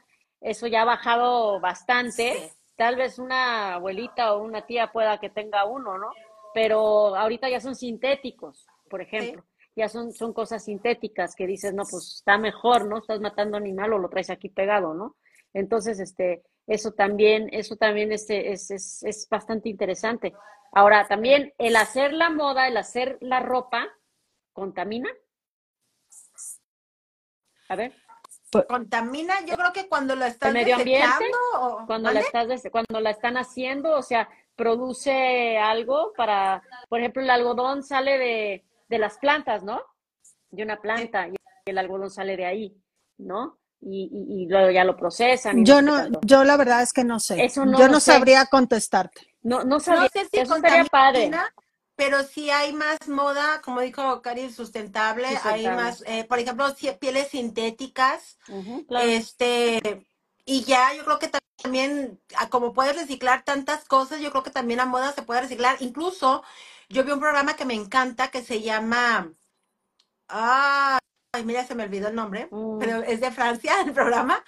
eso ya ha bajado bastante. Tal vez una abuelita o una tía pueda que tenga uno, ¿no? Pero ahorita ya son sintéticos, por ejemplo. Ya son, son cosas sintéticas que dices, no, pues está mejor, ¿no? Estás matando animal o lo traes aquí pegado, ¿no? Entonces, este, eso también, eso también es, es, es, es bastante interesante. Ahora, también el hacer la moda, el hacer la ropa, ¿contamina? A ver. Pues contamina, yo creo que cuando la estás ¿El medio ambiente, cuando la estás cuando la están haciendo, o sea, produce algo para, por ejemplo, el algodón sale de, de las plantas, ¿no? De una planta y el algodón sale de ahí, ¿no? y, luego ya lo procesan. yo no, yo la verdad es que no sé. yo no sabría contestarte. No, no sabría. No sé si Eso padre. Pero sí hay más moda, como dijo Cari, sustentable. Hay más, eh, por ejemplo, pieles sintéticas. Este, y ya yo creo que también, como puedes reciclar tantas cosas, yo creo que también la moda se puede reciclar. Incluso yo vi un programa que me encanta que se llama. Ah, ay, mira, se me olvidó el nombre, mm. pero es de Francia el programa.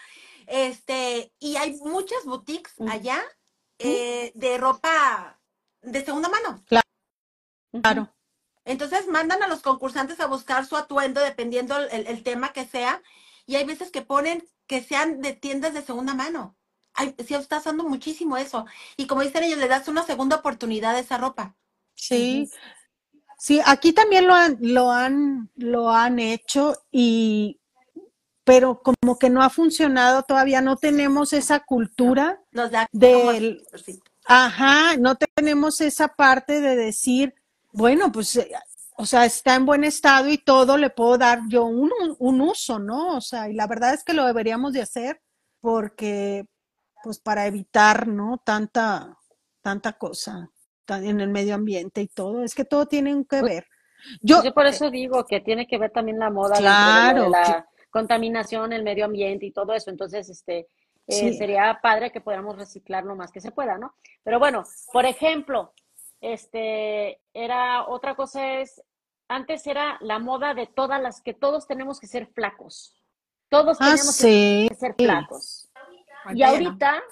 Este, y hay muchas boutiques mm. allá eh, de ropa de segunda mano. Claro. Entonces mandan a los concursantes a buscar su atuendo dependiendo el, tema que sea. Y hay veces que ponen que sean de tiendas de segunda mano. Ay, sí, está usando muchísimo eso. Y como dicen ellos, le das una segunda oportunidad a esa ropa. Sí, Sí, aquí también lo han, lo han, lo han hecho y pero como que no ha funcionado todavía, no tenemos esa cultura del ajá, no tenemos esa parte de decir, bueno, pues eh, o sea, está en buen estado y todo, le puedo dar yo un, un uso, ¿no? O sea, y la verdad es que lo deberíamos de hacer porque, pues para evitar, ¿no? Tanta, tanta cosa en el medio ambiente y todo, es que todo tiene que ver. Yo, por eso digo que tiene que ver también la moda, claro, la contaminación, el medio ambiente y todo eso. Entonces, este, eh, sería padre que podamos reciclar lo más que se pueda, ¿no? Pero bueno, por ejemplo, este, era otra cosa es, antes era la moda de todas las que todos tenemos que ser flacos. Todos Ah, teníamos sí. que ser flacos. Y Ahorita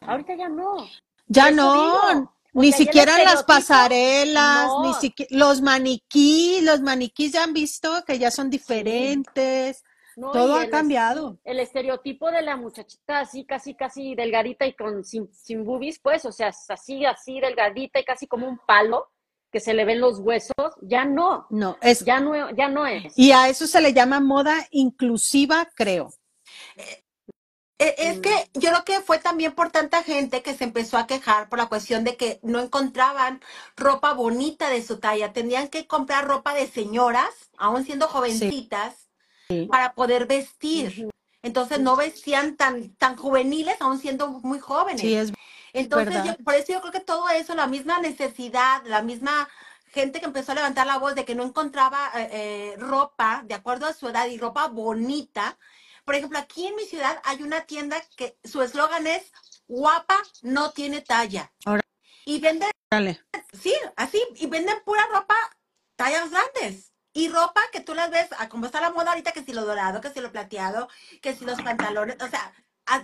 ahorita, ya no. Ya no, digo. Ni siquiera las pasarelas, ni siquiera los maniquí, los maniquís ya han visto que ya son diferentes, No, todo y ha el, cambiado. el estereotipo de la muchachita así, casi, casi delgadita y con sin, sin boobies, pues, o sea, así, así delgadita y casi como un palo, que se le ven los huesos, ya no, No, es, ya no, ya no es. y a eso se le llama moda inclusiva, creo. Eh, Es que yo creo que fue también por tanta gente que se empezó a quejar por la cuestión de que no encontraban ropa bonita de su talla. Tenían que comprar ropa de señoras, aún siendo jovencitas, para poder vestir. Entonces no vestían tan, tan juveniles, aún siendo muy jóvenes. Sí, es Entonces, yo- por eso yo creo que todo eso, la misma necesidad, la misma gente que empezó a levantar la voz de que no encontraba eh, eh, ropa de acuerdo a su edad y ropa bonita. Por ejemplo, aquí en mi ciudad hay una tienda que su eslogan es guapa no tiene talla. Órale. Y venden, Dale. sí, así, y venden pura ropa tallas grandes. Y ropa que tú las ves, a como está la moda ahorita, que si lo dorado, que si lo plateado, que si los pantalones, o sea,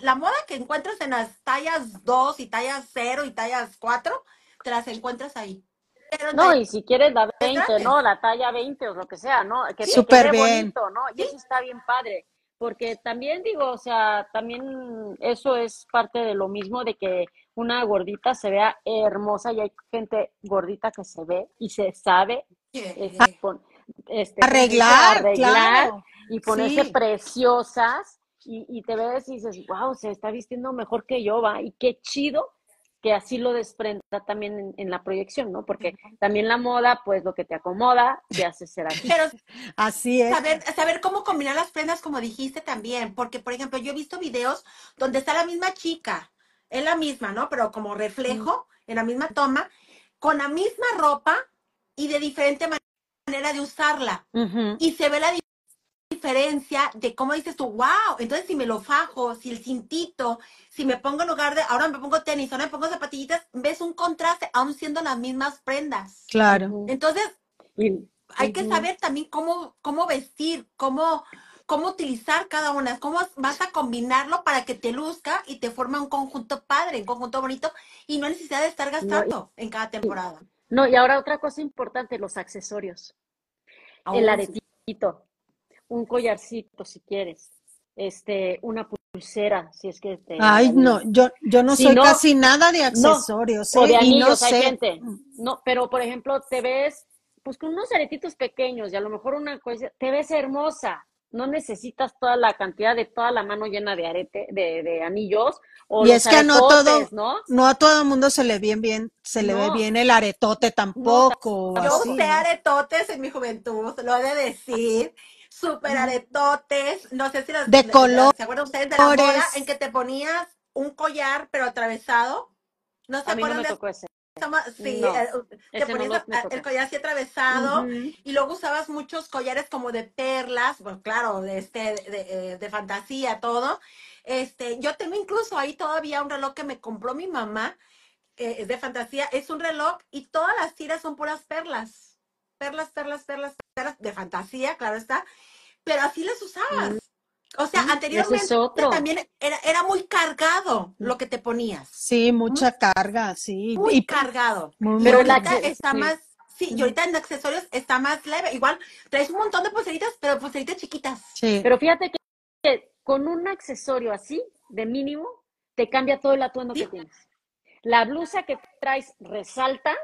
la moda que encuentras en las tallas 2 y tallas 0 y tallas 4, te las encuentras ahí. Pero No, y si quieres la 20, grandes. ¿no? La talla 20 o lo que sea, ¿no? Que, te- Súper bonito, ¿no? Y eso está bien padre. Porque también digo, o sea, también eso es parte de lo mismo de que una gordita se vea hermosa y hay gente gordita que se ve y se sabe este, pon- este. Arreglar, arreglar claro. y ponerse Sí. preciosas y, y te ves y dices, wow, se está vistiendo mejor que yo, va, y qué chido que así lo desprenda también en, en la proyección, ¿no? Porque también la moda, pues lo que te acomoda, te hace ser así. Pero Así es. saber, saber cómo combinar las prendas, como dijiste también, porque, por ejemplo, yo he visto videos donde está la misma chica, es la misma, ¿no? Pero como reflejo, en la misma toma, con la misma ropa y de diferente ma- manera de usarla. Y se ve la di- diferencia de cómo dices tú, wow, entonces si me lo fajo, si el cintito, si me pongo en lugar de, ahora me pongo tenis, ahora me pongo zapatillitas, ves un contraste, aún siendo las mismas prendas. Claro. Entonces, Y- hay que saber también cómo, cómo vestir, cómo, cómo utilizar cada una, cómo vas a combinarlo para que te luzca y te forme un conjunto padre, un conjunto bonito y no hay necesidad de estar gastando en cada temporada. No, y ahora otra cosa importante, los accesorios. El Oh, aretito, un collarcito si quieres, este, una pulsera, si es que te Ay, no, yo, yo no Si soy no- casi nada de accesorios, o ¿eh? de Y anillos, no hay sé. gente. No, pero por ejemplo, te ves pues con unos aretitos pequeños y a lo mejor una cosa, te ves hermosa. No necesitas toda la cantidad de toda la mano llena de arete, de, de anillos o Y los es que no todo, ¿no? no a todo el mundo se le bien bien, se le ve No. bien el aretote tampoco, Yo así, usé ¿no? aretotes en mi juventud, lo he de decir. Super aretotes, no sé si los, De ¿se acuerdan ustedes de la moda colores. en que te ponías un collar pero atravesado? ¿No se A mí no acuerdan me de Sí, No, eh, te no ponías el collar así atravesado y luego usabas muchos collares como de perlas, pues claro, de este, de, eh, de fantasía, todo. Este, yo tengo incluso ahí todavía un reloj que me compró mi mamá, eh, es de fantasía, es un reloj y todas las tiras son puras perlas. Perlas, perlas, perlas, perlas, de fantasía, claro está, pero así las usabas. O sea, Mm, anteriormente es otro. también era, era muy cargado lo que te ponías. Sí, mucha carga, sí. Muy Y- cargado. muy, Pero muy- la ahorita está sí. más, sí, y ahorita en accesorios está más leve. Igual traes un montón de pulseritas, pero pulseritas chiquitas. sí. Pero fíjate que, que con un accesorio así, de mínimo, te cambia todo el atuendo Sí. que tienes. La blusa que traes resalta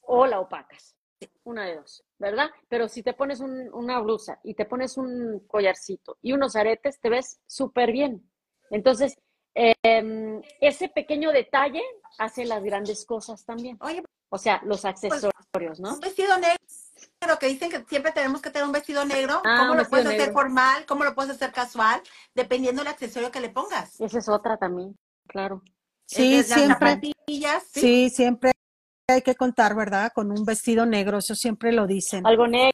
o la opacas. Una de dos, ¿verdad? Pero si te pones un- una blusa y te pones un collarcito y unos aretes, te ves súper bien. Entonces, em, ese pequeño detalle hace las grandes cosas también. Oye, O sea, los accesorios, ¿no? un vestido negro, que dicen que siempre tenemos que tener un vestido negro. Ah, ¿Cómo lo puedes hacer formal? ¿Cómo lo puedes hacer casual? Dependiendo del accesorio que le pongas. Esa es otra también, claro. Sí, Las siempre, sí, siempre hay que contar, ¿verdad? Con un vestido negro, eso siempre lo dicen. Algo negro,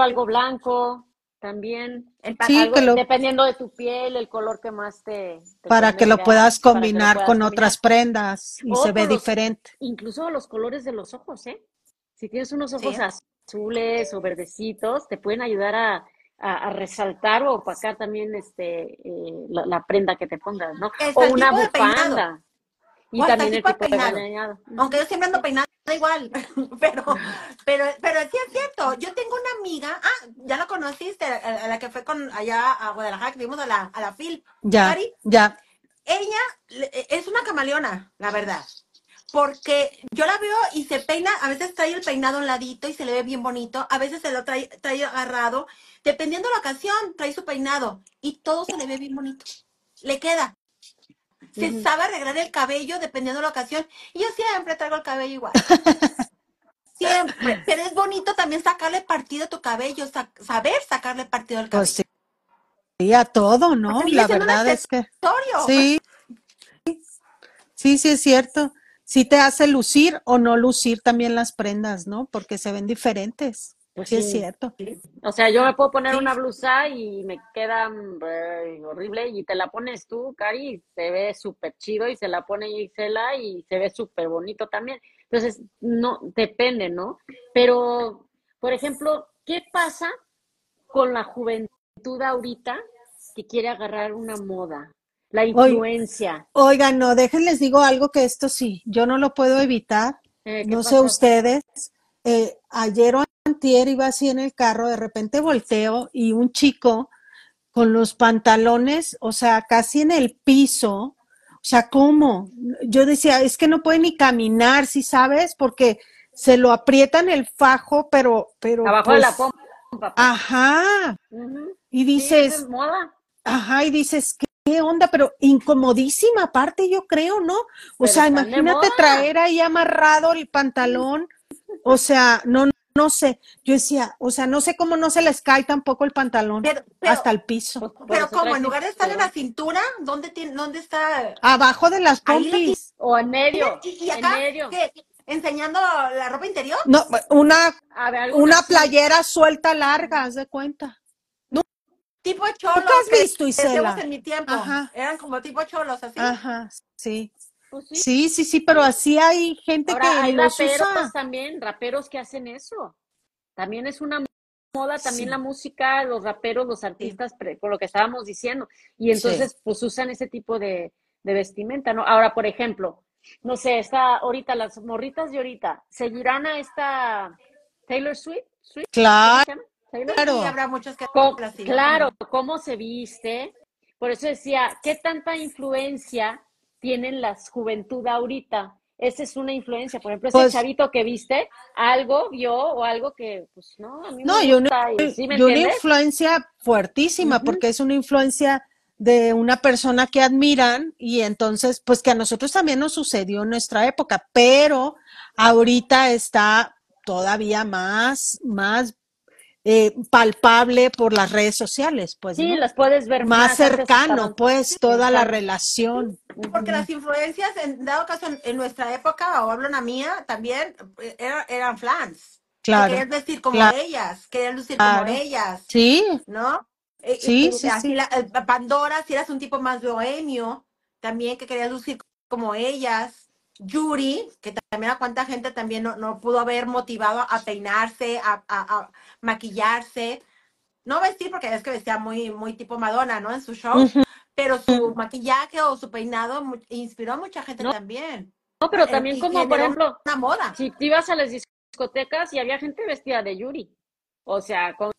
algo blanco, también. El Sí, Algo- que lo- Dependiendo de tu piel, el color que más te, te para que lo puedas para que lo combinar puedas con combinar. otras prendas y O se ve los- diferente. Incluso los colores de los ojos, ¿eh? Si tienes unos ojos Sí. azules o verdecitos, te pueden ayudar a, a, resaltar o opacar también este eh, la, prenda que te pongas, ¿no? o una bufanda. Y también el tipo de peinado. Aunque yo siempre ando peinada igual, pero, pero, pero sí es cierto. Yo tengo una amiga, ah, ya la conociste, a, la que fue con allá a Guadalajara, que vimos a la, a la FIL. Ya, ya. Ella es una camaleona, la verdad porque yo la veo y se peina, a veces trae el peinado a un ladito y se le ve bien bonito, a veces se lo trae, trae agarrado, dependiendo de la ocasión, trae su peinado y todo se le ve bien bonito, le queda. Se sabe arreglar el cabello dependiendo de la ocasión y yo siempre traigo el cabello igual. siempre, pero es bonito también sacarle partido a tu cabello, saber sacarle partido al pues cabello. sí. a todo, ¿no? La verdad es que... Sí. Sí, sí es cierto sí te hace lucir o no lucir también las prendas, ¿no? Porque se ven diferentes. Pues sí, es cierto. O sea, yo me puedo poner una blusa y me queda mm, horrible y te la pones tú, Cari, y se ve súper chido y se la pone Gisela y se ve súper bonito también. Entonces, no, depende, ¿no? Pero, por ejemplo, ¿qué pasa con la juventud ahorita que quiere agarrar una moda? La influencia. Oigan, no, déjenles digo algo que esto sí, yo no lo puedo evitar. Eh, no sé ustedes. Eh, ayer o antier iba así en el carro, de repente volteo y un chico con los pantalones, o sea, casi en el piso. O sea, ¿cómo? Yo decía, es que no puede ni caminar, ¿sí sabes? Porque se lo aprietan el fajo, pero, pero. Abajo de la pues pompa. Ajá. Y dices. Ajá, y dices, ¿qué ¿Qué onda? Pero incomodísima aparte, yo creo, ¿no? O sea, imagínate traer ahí amarrado el pantalón. O sea, no, no sé. Yo decía, o sea, no sé cómo no se les cae tampoco el pantalón hasta el piso. Pero como en lugar de estar en la cintura, ¿dónde tiene, dónde está? Abajo de las pompis. O en medio. ¿Y, acá? ¿qué? ¿Enseñando la ropa interior? No, una, una playera suelta larga, haz de cuenta tipo cholos. ¿Qué has visto, Isela? en mi tiempo. Eran como tipo cholos, así. Ajá, sí. Pues sí. sí. sí, pero así hay gente que hay raperos también, raperos que hacen eso. También es una moda, también la música, los raperos, los artistas, con lo que estábamos diciendo. Y entonces, pues usan ese tipo de, de vestimenta, ¿no? Ahora, por ejemplo, no sé, está ahorita, las morritas de ahorita, ¿seguirán a esta Taylor Swift? Claro. Claro. habrá muchos que claro, cómo se viste. Por eso decía, ¿qué tanta influencia tienen las juventud ahorita? Esa es una influencia. Por ejemplo, ese pues chavito que viste, algo vio o algo que, pues, no, a mí no, me gusta, una, una influencia fuertísima, porque es una influencia de una persona que admiran y entonces, pues que a nosotros también nos sucedió en nuestra época, pero ahorita está todavía más, más eh, palpable por las redes sociales, pues. Sí, las puedes ver más, cercano, pues, toda la relación. Porque las influencias, en dado caso, en, nuestra época, o hablo una mía, también eh, eran flans. Claro. Querían vestir como ellas, querían lucir como ellas. Sí. ¿No? Eh, sí, sí, sí. Pandora, si eras un tipo más bohemio, también que querías lucir como ellas. Yuri, que también a cuánta gente también no, pudo haber motivado a peinarse, a, maquillarse. No vestir porque es que vestía muy, muy tipo Madonna, ¿no? En su show. Pero su maquillaje o su peinado inspiró a mucha gente también. No, pero también como, por ejemplo, una moda. Si ibas a las discotecas y había gente vestida de Yuri. O sea, con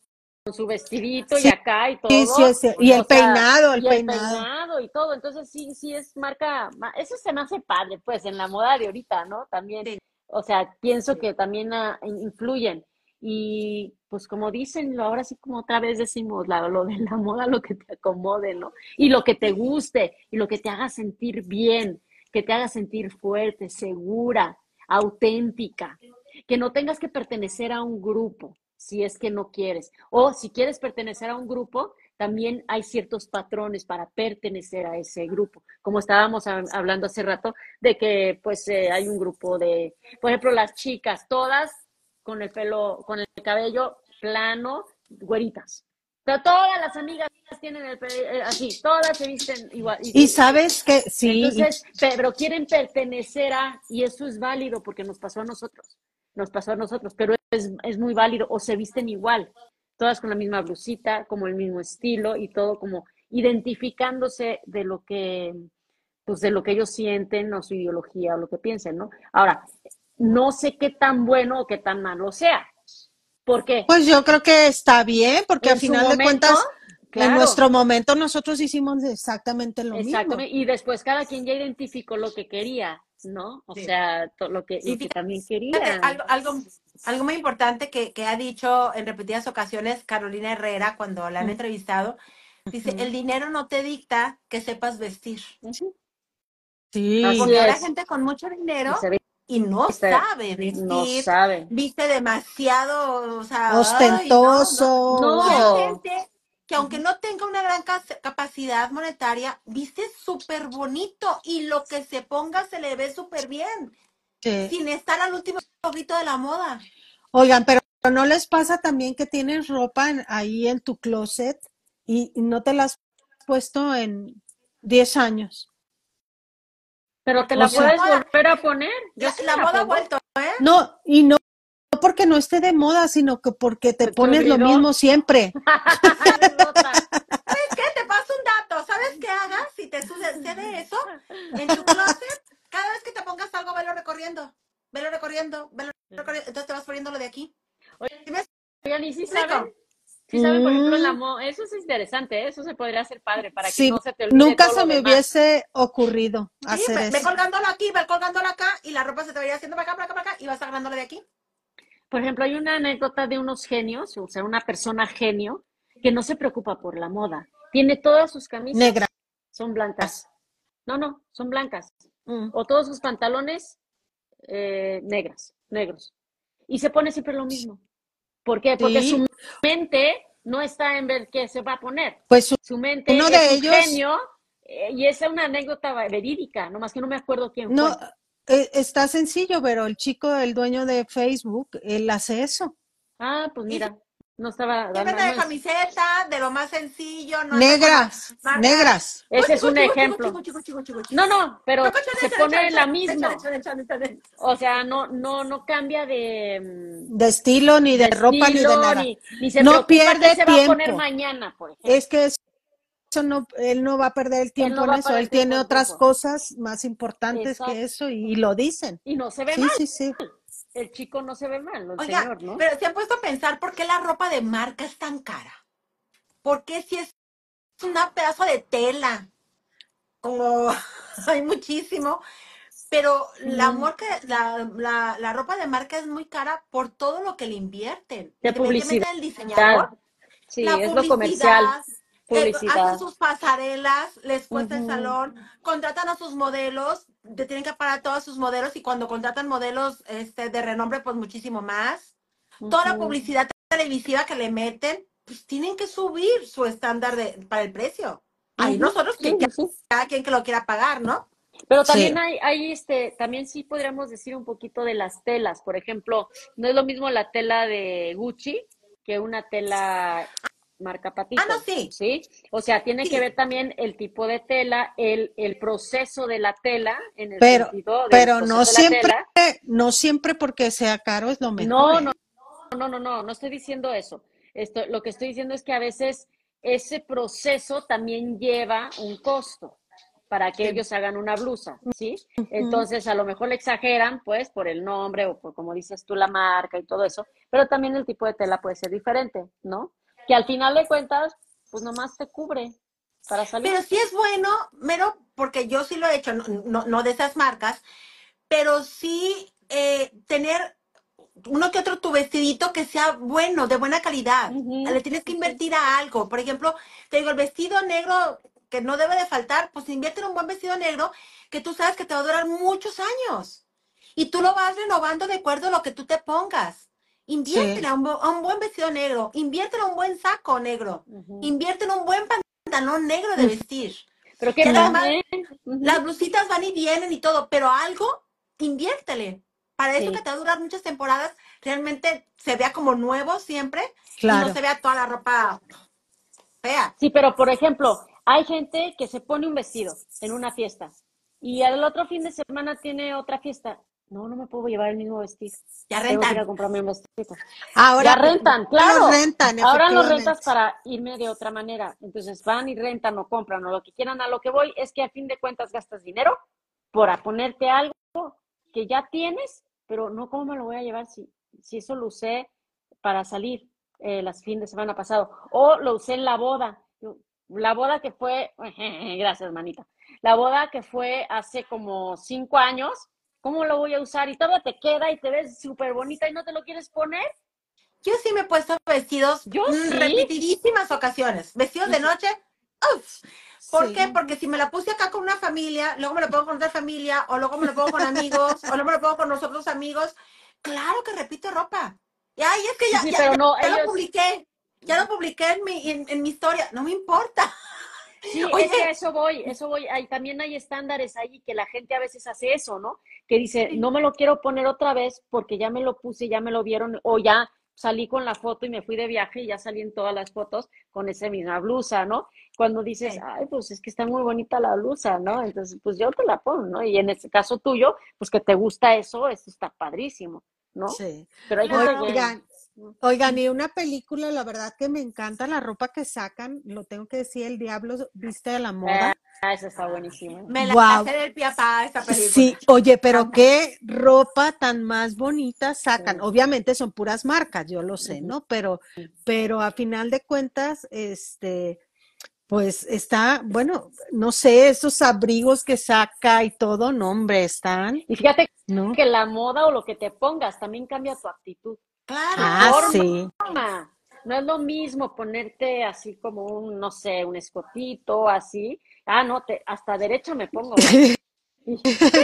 su vestidito y acá y todo. Sí, sí, Y el peinado, el, peinado. y todo. Entonces sí, sí es marca, eso se me hace padre, pues, en la moda de ahorita, ¿no? También, o sea, pienso que también ah, influyen. Y pues como dicen, ahora sí como otra vez decimos, lo de la moda, lo que te acomode, ¿no? Y lo que te guste, y lo que te haga sentir bien, que te haga sentir fuerte, segura, auténtica, que no tengas que pertenecer a un grupo, si es que no quieres. O si quieres pertenecer a un grupo, también hay ciertos patrones para pertenecer a ese grupo. Como estábamos hablando hace rato, de que pues eh, hay un grupo de, por ejemplo, las chicas, todas con el pelo, con el cabello plano, güeritas. Pero todas las amigas tienen el eh, así, todas se visten igual. Y, sabes que sí. Entonces, pero quieren pertenecer a, y eso es válido porque nos pasó a nosotros nos pasó a nosotros, pero es, es muy válido, o se visten igual. todas con la misma blusita, como el mismo estilo y todo como identificándose de lo que, pues de lo que ellos sienten o su ideología o lo que piensen, ¿no? Ahora, no sé qué tan bueno o qué tan malo sea. ¿Por qué? Pues yo creo que está bien, porque al final de cuentas, en nuestro momento nosotros hicimos exactamente lo Exactamente. mismo. Y después cada quien ya identificó lo que quería, ¿no? O Sí. sea, to- lo que, Sí, lo que fíjate, también Fíjate, quería. algo, algo, algo muy importante que, que ha dicho en repetidas ocasiones Carolina Herrera cuando la han entrevistado, dice, el dinero no te dicta que sepas vestir. Ujú. Sí, Porque hay gente con mucho dinero y no sabe no vestir, sabe. viste demasiado, o sea, ay, no, no. ostentoso. No. No. gente que aunque no tenga una gran capacidad monetaria, viste súper bonito y lo que se ponga se le ve súper bien, Sí. sin estar al último grito de la moda. Oigan, pero ¿no les pasa también que tienes ropa en- ahí en tu closet y, y no te la has puesto en 10 años? Pero te O la sea- puedes volver a poner. Yo La, sí la moda ha vuelto, ¿eh? No, y no, no porque no esté de moda, sino que porque te pones lo mismo siempre. ¿Sabes qué? Te paso un dato. ¿Sabes qué hagas si te sucede eso? En tu closet, cada vez que te pongas algo, velo recorriendo. Velo recorriendo, velo recorriendo. Entonces te vas poniendo lo de aquí. Oye, ¿Sí? Oigan, ¿y sí ¿Explico? saben? Sí saben, por ejemplo, en la Mm. mo- Eso es interesante, ¿eh? eso se podría hacer padre para que Sí, no se te olvide nunca todo se lo me demás. hubiese ocurrido Sí, hacer ve, ve eso. colgándolo aquí, ve colgándolo acá y la ropa se te va haciendo para acá, para acá, para acá y vas agarrándolo de aquí. Por ejemplo, hay una anécdota de unos genios, o sea, una persona genio que no se preocupa por la moda. Tiene todas sus camisas, Negra. son blancas. No, no, son blancas. Mm. O todos sus pantalones eh, negras, negros. Y se pone siempre lo mismo. ¿Por qué? Porque Sí. su mente no está en ver qué se va a poner. Pues Su mente Uno es de un ellos- genio eh, y es una anécdota verídica, nomás que no me acuerdo quién no, fue. Eh, está sencillo, pero el chico, el dueño de Facebook, él hace eso. Ah, pues mira, no estaba dando. de es- camiseta, de lo más sencillo. No Negras, negras. Ese es un ejemplo. chico, chico, chico, chico, chico. No, no, pero se pone la misma. O sea, no, no, no cambia de, mm, De estilo, ni de, de ropa, ni de nada. ni, ni se No pierde se va a poner tiempo. mañana, por ejemplo. Es que eso no, él no va a perder el tiempo no en eso. Él tiene otras cosas más importantes Exacto. que eso y, y lo dicen. Y no se ve Sí, mal. sí, sí. El chico no se ve mal, el Oiga, señor, ¿no? pero se han puesto a pensar por qué la ropa de marca es tan cara. ¿Por qué si es una pedazo de tela? Como hay muchísimo. Pero la, Mm. marca, la, la, la ropa de marca es muy cara por todo lo que le invierten. De Independientemente publicidad. del diseñador, Sí, la es lo comercial. Publicidad, hacen sus pasarelas, les cuesta el salón, contratan a sus modelos, te tienen que pagar todos sus modelos y cuando contratan modelos este, de renombre, pues muchísimo más. Toda la publicidad televisiva que le meten, pues tienen que subir su estándar de, para el precio. Ahí nosotros, sí. cada quien que lo quiera pagar, ¿no? Pero Sí. también hay, hay este, también sí podríamos decir un poquito de las telas. Por ejemplo, no es lo mismo la tela de Gucci que una tela marca Patito. Ah, no, sí. ¿sí? O sea, tiene Sí. que ver también el tipo de tela, el, el proceso de la tela, en el Pero, sentido del pero no de la siempre, tela. no siempre porque sea caro es lo mejor. No, ¿eh? no, no, no, no, no estoy diciendo eso. Esto, lo que estoy diciendo es que a veces ese proceso también lleva un costo para que Sí. ellos hagan una blusa, ¿sí? Entonces, a lo mejor le exageran, pues, por el nombre o por, como dices tú, la marca y todo eso, pero también el tipo de tela puede ser diferente, ¿no? Que al final de cuentas, pues nomás te cubre para salir. Pero sí es bueno, mero, porque yo sí lo he hecho, no, no, no de esas marcas, pero sí eh, tener uno que otro tu vestidito que sea bueno, de buena calidad. Le tienes que invertir a algo. Por ejemplo, te digo, el vestido negro que no debe de faltar, pues invierte en un buen vestido negro que tú sabes que te va a durar muchos años. Y tú lo vas renovando de acuerdo a lo que tú te pongas. Inviértele Sí. a, un, bu- a un buen vestido negro, inviértele a un buen saco negro, invierte en un buen pantalón negro de vestir. Pero que además-. Las blusitas van y vienen y todo, pero algo, inviértele. Para eso Sí. que te va a durar muchas temporadas, realmente se vea como nuevo siempre y no se vea toda la ropa fea. Sí, pero por ejemplo, hay gente que se pone un vestido en una fiesta y al otro fin de semana tiene otra fiesta no, no me puedo llevar el mismo vestido. Ya Tengo que ir a rentan. comprarme un vestido. Ahora Ya rentan, claro. Los rentan, Ahora los rentas para irme de otra manera. Entonces van y rentan o compran o lo que quieran. A lo que voy es que a fin de cuentas gastas dinero por ponerte algo que ya tienes, pero no cómo me lo voy a llevar si, si eso lo usé para salir eh, las fines de semana pasado o lo usé en la boda. La boda que fue, gracias manita, la boda que fue hace como cinco años, ¿cómo lo voy a usar? Y todavía te queda y te ves súper bonita y no te lo quieres poner. Yo sí me he puesto vestidos Yo mm, sí. repetidísimas ocasiones. Vestidos de noche, uf. ¿Por Sí. qué? Porque si me la puse acá con una familia, luego me la pongo con otra familia, o luego me la pongo con amigos, o luego me la pongo con nosotros amigos. Claro que repito ropa. Y ay, es que ya, Sí, ya- pero ya- no, ya lo ellos- publiqué. Ya lo publiqué en mi, en, en mi historia. No me importa. Sí, Oye. es que eso voy, eso voy. Hay, también hay estándares ahí que la gente a veces hace eso, ¿no? Que dice, no me lo quiero poner otra vez porque ya me lo puse, ya me lo vieron, o ya salí con la foto y me fui de viaje y ya salí en todas las fotos con esa misma blusa, ¿no? Cuando dices, Sí. ay, pues es que está muy bonita la blusa, ¿no? Entonces, pues yo te la pongo, ¿no? Y en este caso tuyo, pues que te gusta eso, eso está padrísimo, ¿no? Sí. Pero hay que... Oigan, oigan, y una película, la verdad que me encanta la ropa que sacan, lo tengo que decir, El Diablo viste de la moda. Ah, esa está buenísima. Me la hace del pie a pa esta película. Sí, oye, pero qué ropa tan más bonita sacan. Sí. Obviamente son puras marcas, yo lo sé. ¿no? Pero, pero a final de cuentas, este, pues está, bueno, no sé, esos abrigos que saca y todo, no, hombre, están, Y fíjate ¿no? que la moda o lo que te pongas también cambia tu actitud. Claro. Ah, forma. sí. No es lo mismo ponerte así como un, no sé, un escotito, así. Ah, no, te, hasta derecha me pongo.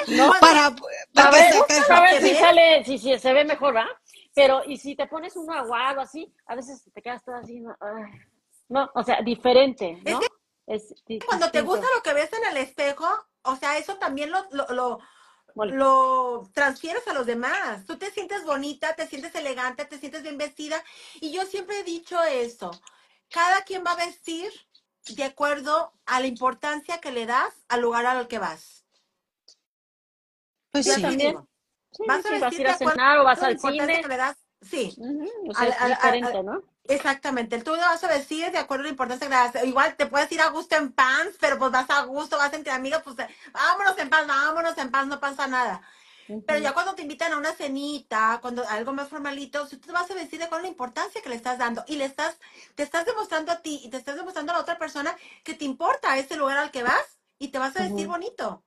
No, Para, a para ver, a ver si sale, si, si se ve mejor, ¿va? Pero, y si te pones un aguado así, a veces te quedas todo así, no, no, o sea, diferente, ¿no? Es Cuando te gusta lo que ves en el espejo, o sea, eso también lo, lo, lo, lo transfieres a los demás. Tú te sientes bonita, te sientes elegante, te sientes bien vestida. Y yo siempre he dicho eso. Cada quien va a vestir de acuerdo a la importancia que le das al lugar al que vas. Pues yo sí. también. Sí, Vas a sí, vas a ir de a acuerdo cenar o vas a la al cine. que le das. Sí, Ujú, o Al- sea, al- es al- diferente, ¿no? Exactamente. Tú te vas a vestir de acuerdo a la importancia que le das. Igual te puedes ir a gusto en pants, pero pues vas a gusto, vas entre amigas, pues vámonos en paz, vámonos en paz, no pasa nada. Pero ya cuando te invitan a una cenita, cuando algo más formalito, si tú te vas a vestir de acuerdo a la importancia que le estás dando y le estás, te estás demostrando a ti y te estás demostrando a la otra persona que te importa ese lugar al que vas y te vas a vestir bonito.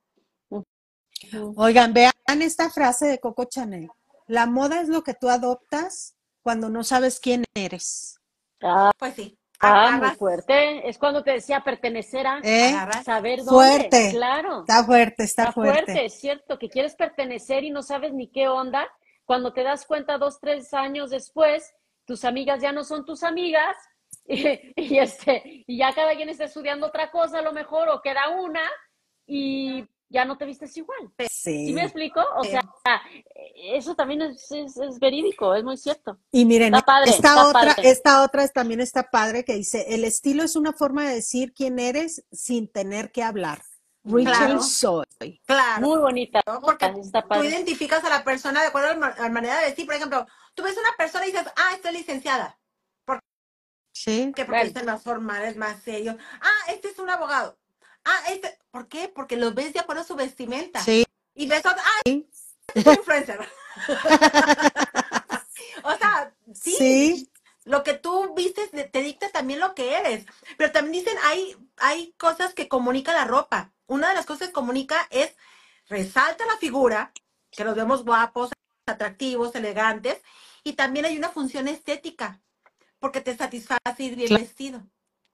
Oigan, vean esta frase de Coco Chanel. La moda es lo que tú adoptas cuando no sabes quién eres. Ah, Pues sí. ah, muy fuerte. Es cuando te decía pertenecer a ¿Eh? agarras. saber dónde. Fuerte. Claro. Está fuerte, está, Está fuerte. fuerte, es cierto, que quieres pertenecer y no sabes ni qué onda. Cuando te das cuenta dos, tres años después, tus amigas ya no son tus amigas y, y este, y ya cada quien está estudiando otra cosa a lo mejor o queda una y ya no te vistes igual. ¿Sí Sí. me explico? O sea, eso también es, es, es verídico, es muy cierto. Y miren, Está padre, esta está otra, padre. esta otra es- también está padre que dice, el estilo es una forma de decir quién eres sin tener que hablar. Rachel Claro. Soy. Claro. Muy bonita. ¿no? Porque Está tú identificas a la persona de acuerdo a la manera de vestir. Por ejemplo, tú ves una persona y dices, ah, estoy licenciada. Sí. que porque Claro. dicen más formales, más serios. Ah, este es un abogado. Ah, este, ¿por qué? Porque lo ves de acuerdo a su vestimenta. Sí. Y ves otro, Sí. este es un influencer. o sea, sí, Sí. lo que tú vistes te dicta también lo que eres. Pero también dicen, hay, hay cosas que comunica la ropa. Una de las cosas que comunica es, resalta la figura, que nos vemos guapos, atractivos, elegantes, y también hay una función estética, porque te satisface ir bien Claro. vestido.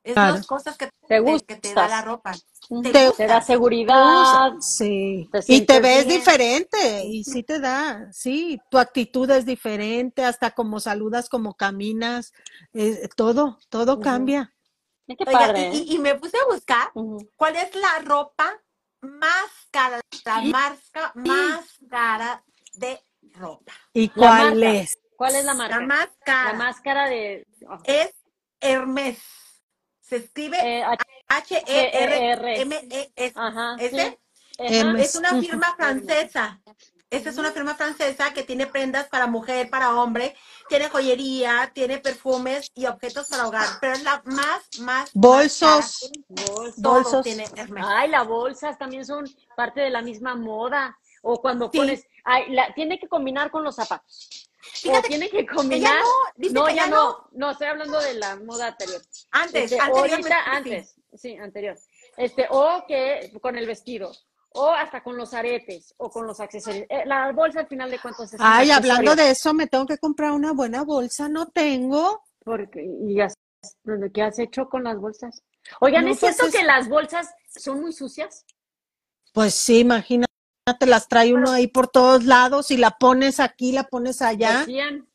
Es Claro. las cosas que Te te, que te da la ropa. Te Te- Te gusta. da seguridad. Sí. Te Y te ves bien. diferente y sí te da, sí, tu actitud es diferente, hasta como saludas, como caminas, eh, todo, todo cambia. Qué Oiga, padre. y, y- y me puse a buscar cuál es la ropa más cara, la marca más cara de ropa. ¿Y cuál es? ¿Cuál es la marca? La más La cara máscara de oh, es Hermes. Se escribe eh, H- H-E-R-M-E-S. Ajá. Hermes. Es una firma francesa. Esta es una firma francesa que tiene prendas para mujer, para hombre, tiene joyería, tiene perfumes y objetos para hogar, pero es la más, más, bolsos, más bolsos. Tiene Hermes. Ay, las bolsas también son parte de la misma moda. O cuando Sí. pones, ay, la, tiene que combinar con los zapatos. Fíjate o tiene que Ella combinar. no, dice No, que ya ya no. No, estoy hablando de la moda anterior. Antes, Este, ahorita, antes, sí, anterior. Este, o que con el vestido, o hasta con los aretes, o con los accesorios. Eh, la bolsa al final de cuentas es Ay, hablando de eso, me tengo que comprar una buena bolsa, no tengo. Porque, y ya, ¿qué has hecho con las bolsas? Oigan, No, ¿es pues cierto es- que las bolsas son muy sucias? Pues sí, imagínate, las trae uno ahí por todos lados y la pones aquí, la pones allá. Decían,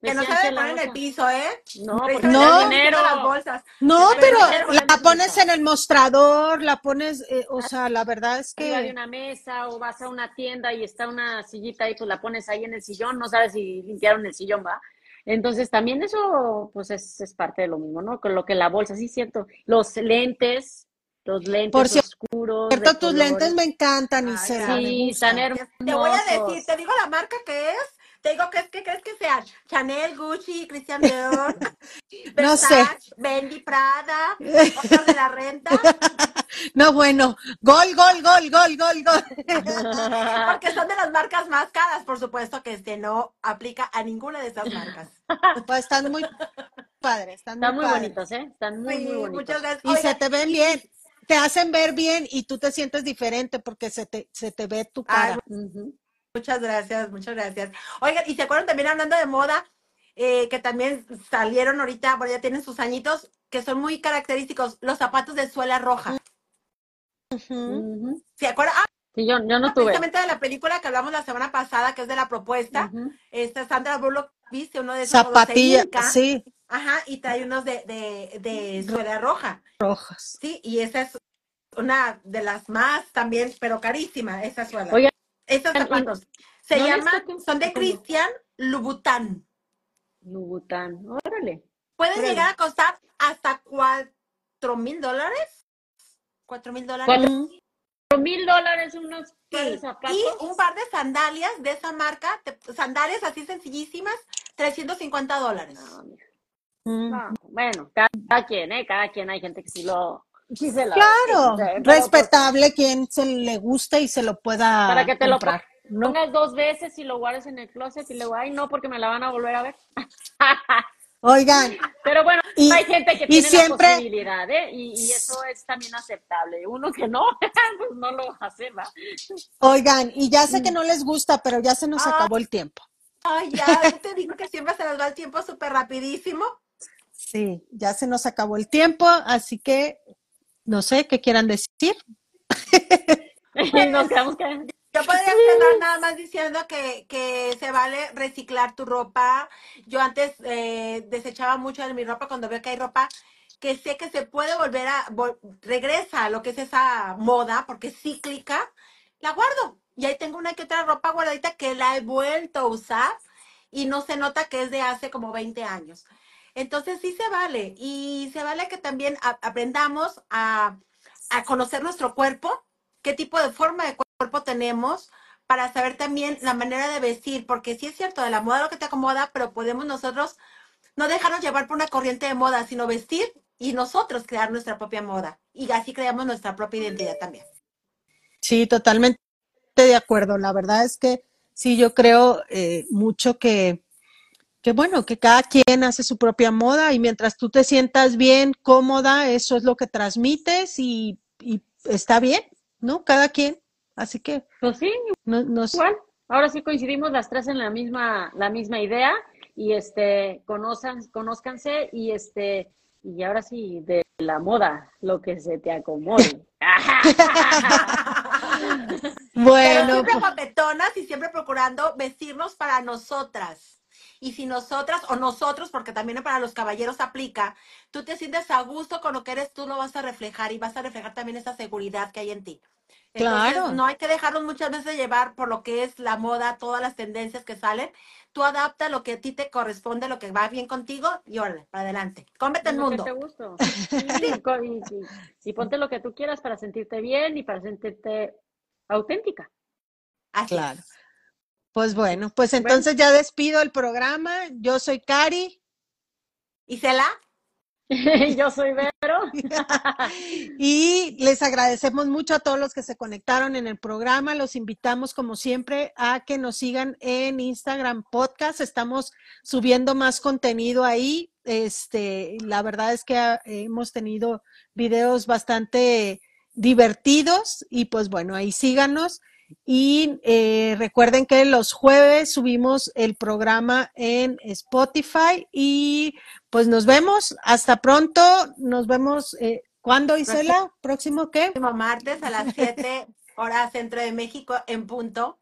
Que no se debe poner en el piso, ¿eh? No, porque dinero. las bolsas. No, Pero la pones en el mostrador, la pones, eh, o sea, la verdad es que una mesa o vas a una tienda y está una sillita ahí, pues la pones ahí en el sillón, no sabes si limpiaron el sillón, ¿va? Entonces también eso, pues es, es parte de lo mismo, ¿no? Con lo que la bolsa, sí, cierto. Los lentes, los lentes Por cierto, oscuros. cierto, tus colores. lentes me encantan, Ay, Isela, Sí, están hermosos. Te voy a decir, te digo la marca que es. Te digo que es que crees que sean Chanel, Gucci, Christian Dior, No sé. Versace, Bendy, Prada, de la renta, No, bueno, gol, gol, gol, gol, gol, gol. porque son de las marcas más caras, por supuesto que este no aplica a ninguna de esas marcas. Pues están muy padres, están muy, Están muy padres. bonitos, ¿eh? Están muy, Sí, muy bonitos. muchas gracias. Y Oigan, se te ven bien, te hacen ver bien y tú te sientes diferente porque se te, se te ve tu Ay, cara. Muchas gracias, muchas gracias. Oigan, y se acuerdan también hablando de moda, eh, que también salieron ahorita, bueno, ya tienen sus añitos, que son muy característicos, los zapatos de suela roja. Ujú. Ujú. ¿Se acuerdan? Ah, Sí, yo, yo no tuve. precisamente de la película que hablamos la semana pasada, que es de la propuesta. Ujú. Esta Sandra Bullock viste uno de esos Zapatilla, sí, Ajá, y trae unos de, de, de suela roja. rojas. Sí, y esa es una de las más también, pero carísima, esa suela. Oigan, Estos zapatos. Se ¿no llaman, son de cómo? Christian Louboutin. Lubután. Órale. Pueden Órale. llegar a costar hasta cuatro mil dólares. Cuatro mil dólares. Cuatro mil dólares unos Sí, de zapatos. Y un par de sandalias de esa marca, te- sandalias así sencillísimas, 350 dólares. No, mija, Mm. no. Bueno, cada, cada quien, ¿eh? Cada quien hay gente que sí lo... sí se la- Claro, sí, pero, pues, respetable quien se le guste y se lo pueda Para que te lo. ¿no? pongas dos veces y lo guardes en el closet y luego, ay, no, porque me la van a volver a ver. Oigan, Pero bueno, Y- hay gente que y tiene siempre- la posibilidad, ¿eh? Y, y eso es también aceptable. Uno que no, pues no lo hacer, ¿va? oigan, y ya sé que no les gusta, pero ya se nos Ah. acabó el tiempo. Ay, ya te digo que siempre se nos va el tiempo súper rapidísimo. Sí, ya se nos acabó el tiempo, así que no sé qué quieran decir. Nos quedamos que... Yo podría cerrar nada más diciendo que, que se vale reciclar tu ropa. Yo antes eh, desechaba mucho de mi ropa cuando veo que hay ropa que sé que se puede volver a, vol- regresa a lo que es esa moda, porque es cíclica, la guardo. Y ahí tengo una que otra ropa guardadita que la he vuelto a usar y no se nota que es de hace como 20 años. Entonces sí se vale. Y se vale que también aprendamos a, a conocer nuestro cuerpo, qué tipo de forma de cuerpo tenemos, para saber también la manera de vestir, porque sí es cierto, de la moda lo que te acomoda, pero podemos nosotros no dejarnos llevar por una corriente de moda, sino vestir y nosotros crear nuestra propia moda. Y así creamos nuestra propia identidad también. Sí, totalmente de acuerdo. La verdad es que sí, yo creo eh, mucho que, que, bueno, que cada quien hace su propia moda y mientras tú te sientas bien, cómoda, eso es lo que transmites y, y está bien, ¿no? Cada quien. Así que Pues sí, no, igual. Ahora sí coincidimos las tres en la misma, la misma idea y este, conozcan, conózcanse y este, y ahora sí, de la moda, lo que se te acomode. Pero bueno, siempre pues, guapetonas y siempre procurando vestirnos para nosotras. Y si nosotras o nosotros, porque también para los caballeros aplica, tú te sientes a gusto con lo que eres, tú lo vas a reflejar y vas a reflejar también esa seguridad que hay en ti. Entonces, Claro. no hay que dejarnos muchas veces llevar por lo que es la moda, todas las tendencias que salen. Tú adapta lo que a ti te corresponde, lo que va bien contigo y órale, para adelante. Cómete el mundo. te gusto. Sí, co- y, sí. Y ponte lo que tú quieras para sentirte bien y para sentirte auténtica. Así Claro. es. Pues bueno, pues entonces ya despido el programa. Yo soy Cari. ¿Isela? Yo soy Vero. y les agradecemos mucho a todos los que se conectaron en el programa. Los invitamos, como siempre, a que nos sigan en Instagram Podcast. Estamos subiendo más contenido ahí. Este, la verdad es que ah, hemos tenido videos bastante divertidos y pues bueno, ahí síganos. Y eh, recuerden que los jueves subimos el programa en Spotify y pues nos vemos. Hasta pronto. Nos vemos. Eh, ¿Cuándo, Isela? ¿Próximo qué? Próximo martes a las 7 horas centro de México en punto.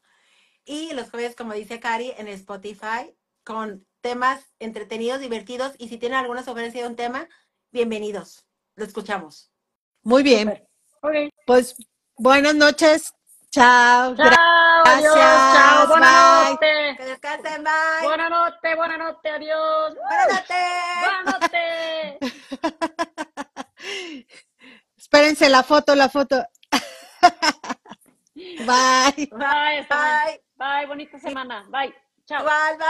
Y los jueves, como dice Cari, en Spotify con temas entretenidos, divertidos. Y si tienen alguna sugerencia de un tema, bienvenidos. Lo escuchamos. Muy bien. Okay. Pues buenas noches. Chao. Chao, adiós, chao, buenas noches. Que descansen, bye. Buenas noches, buenas noches, adiós. Buenas noches. Buenas noches. Espérense la foto, la foto. Bye. Bye, bye. Bye, bonita semana. Bye. Chao. Bye, bye.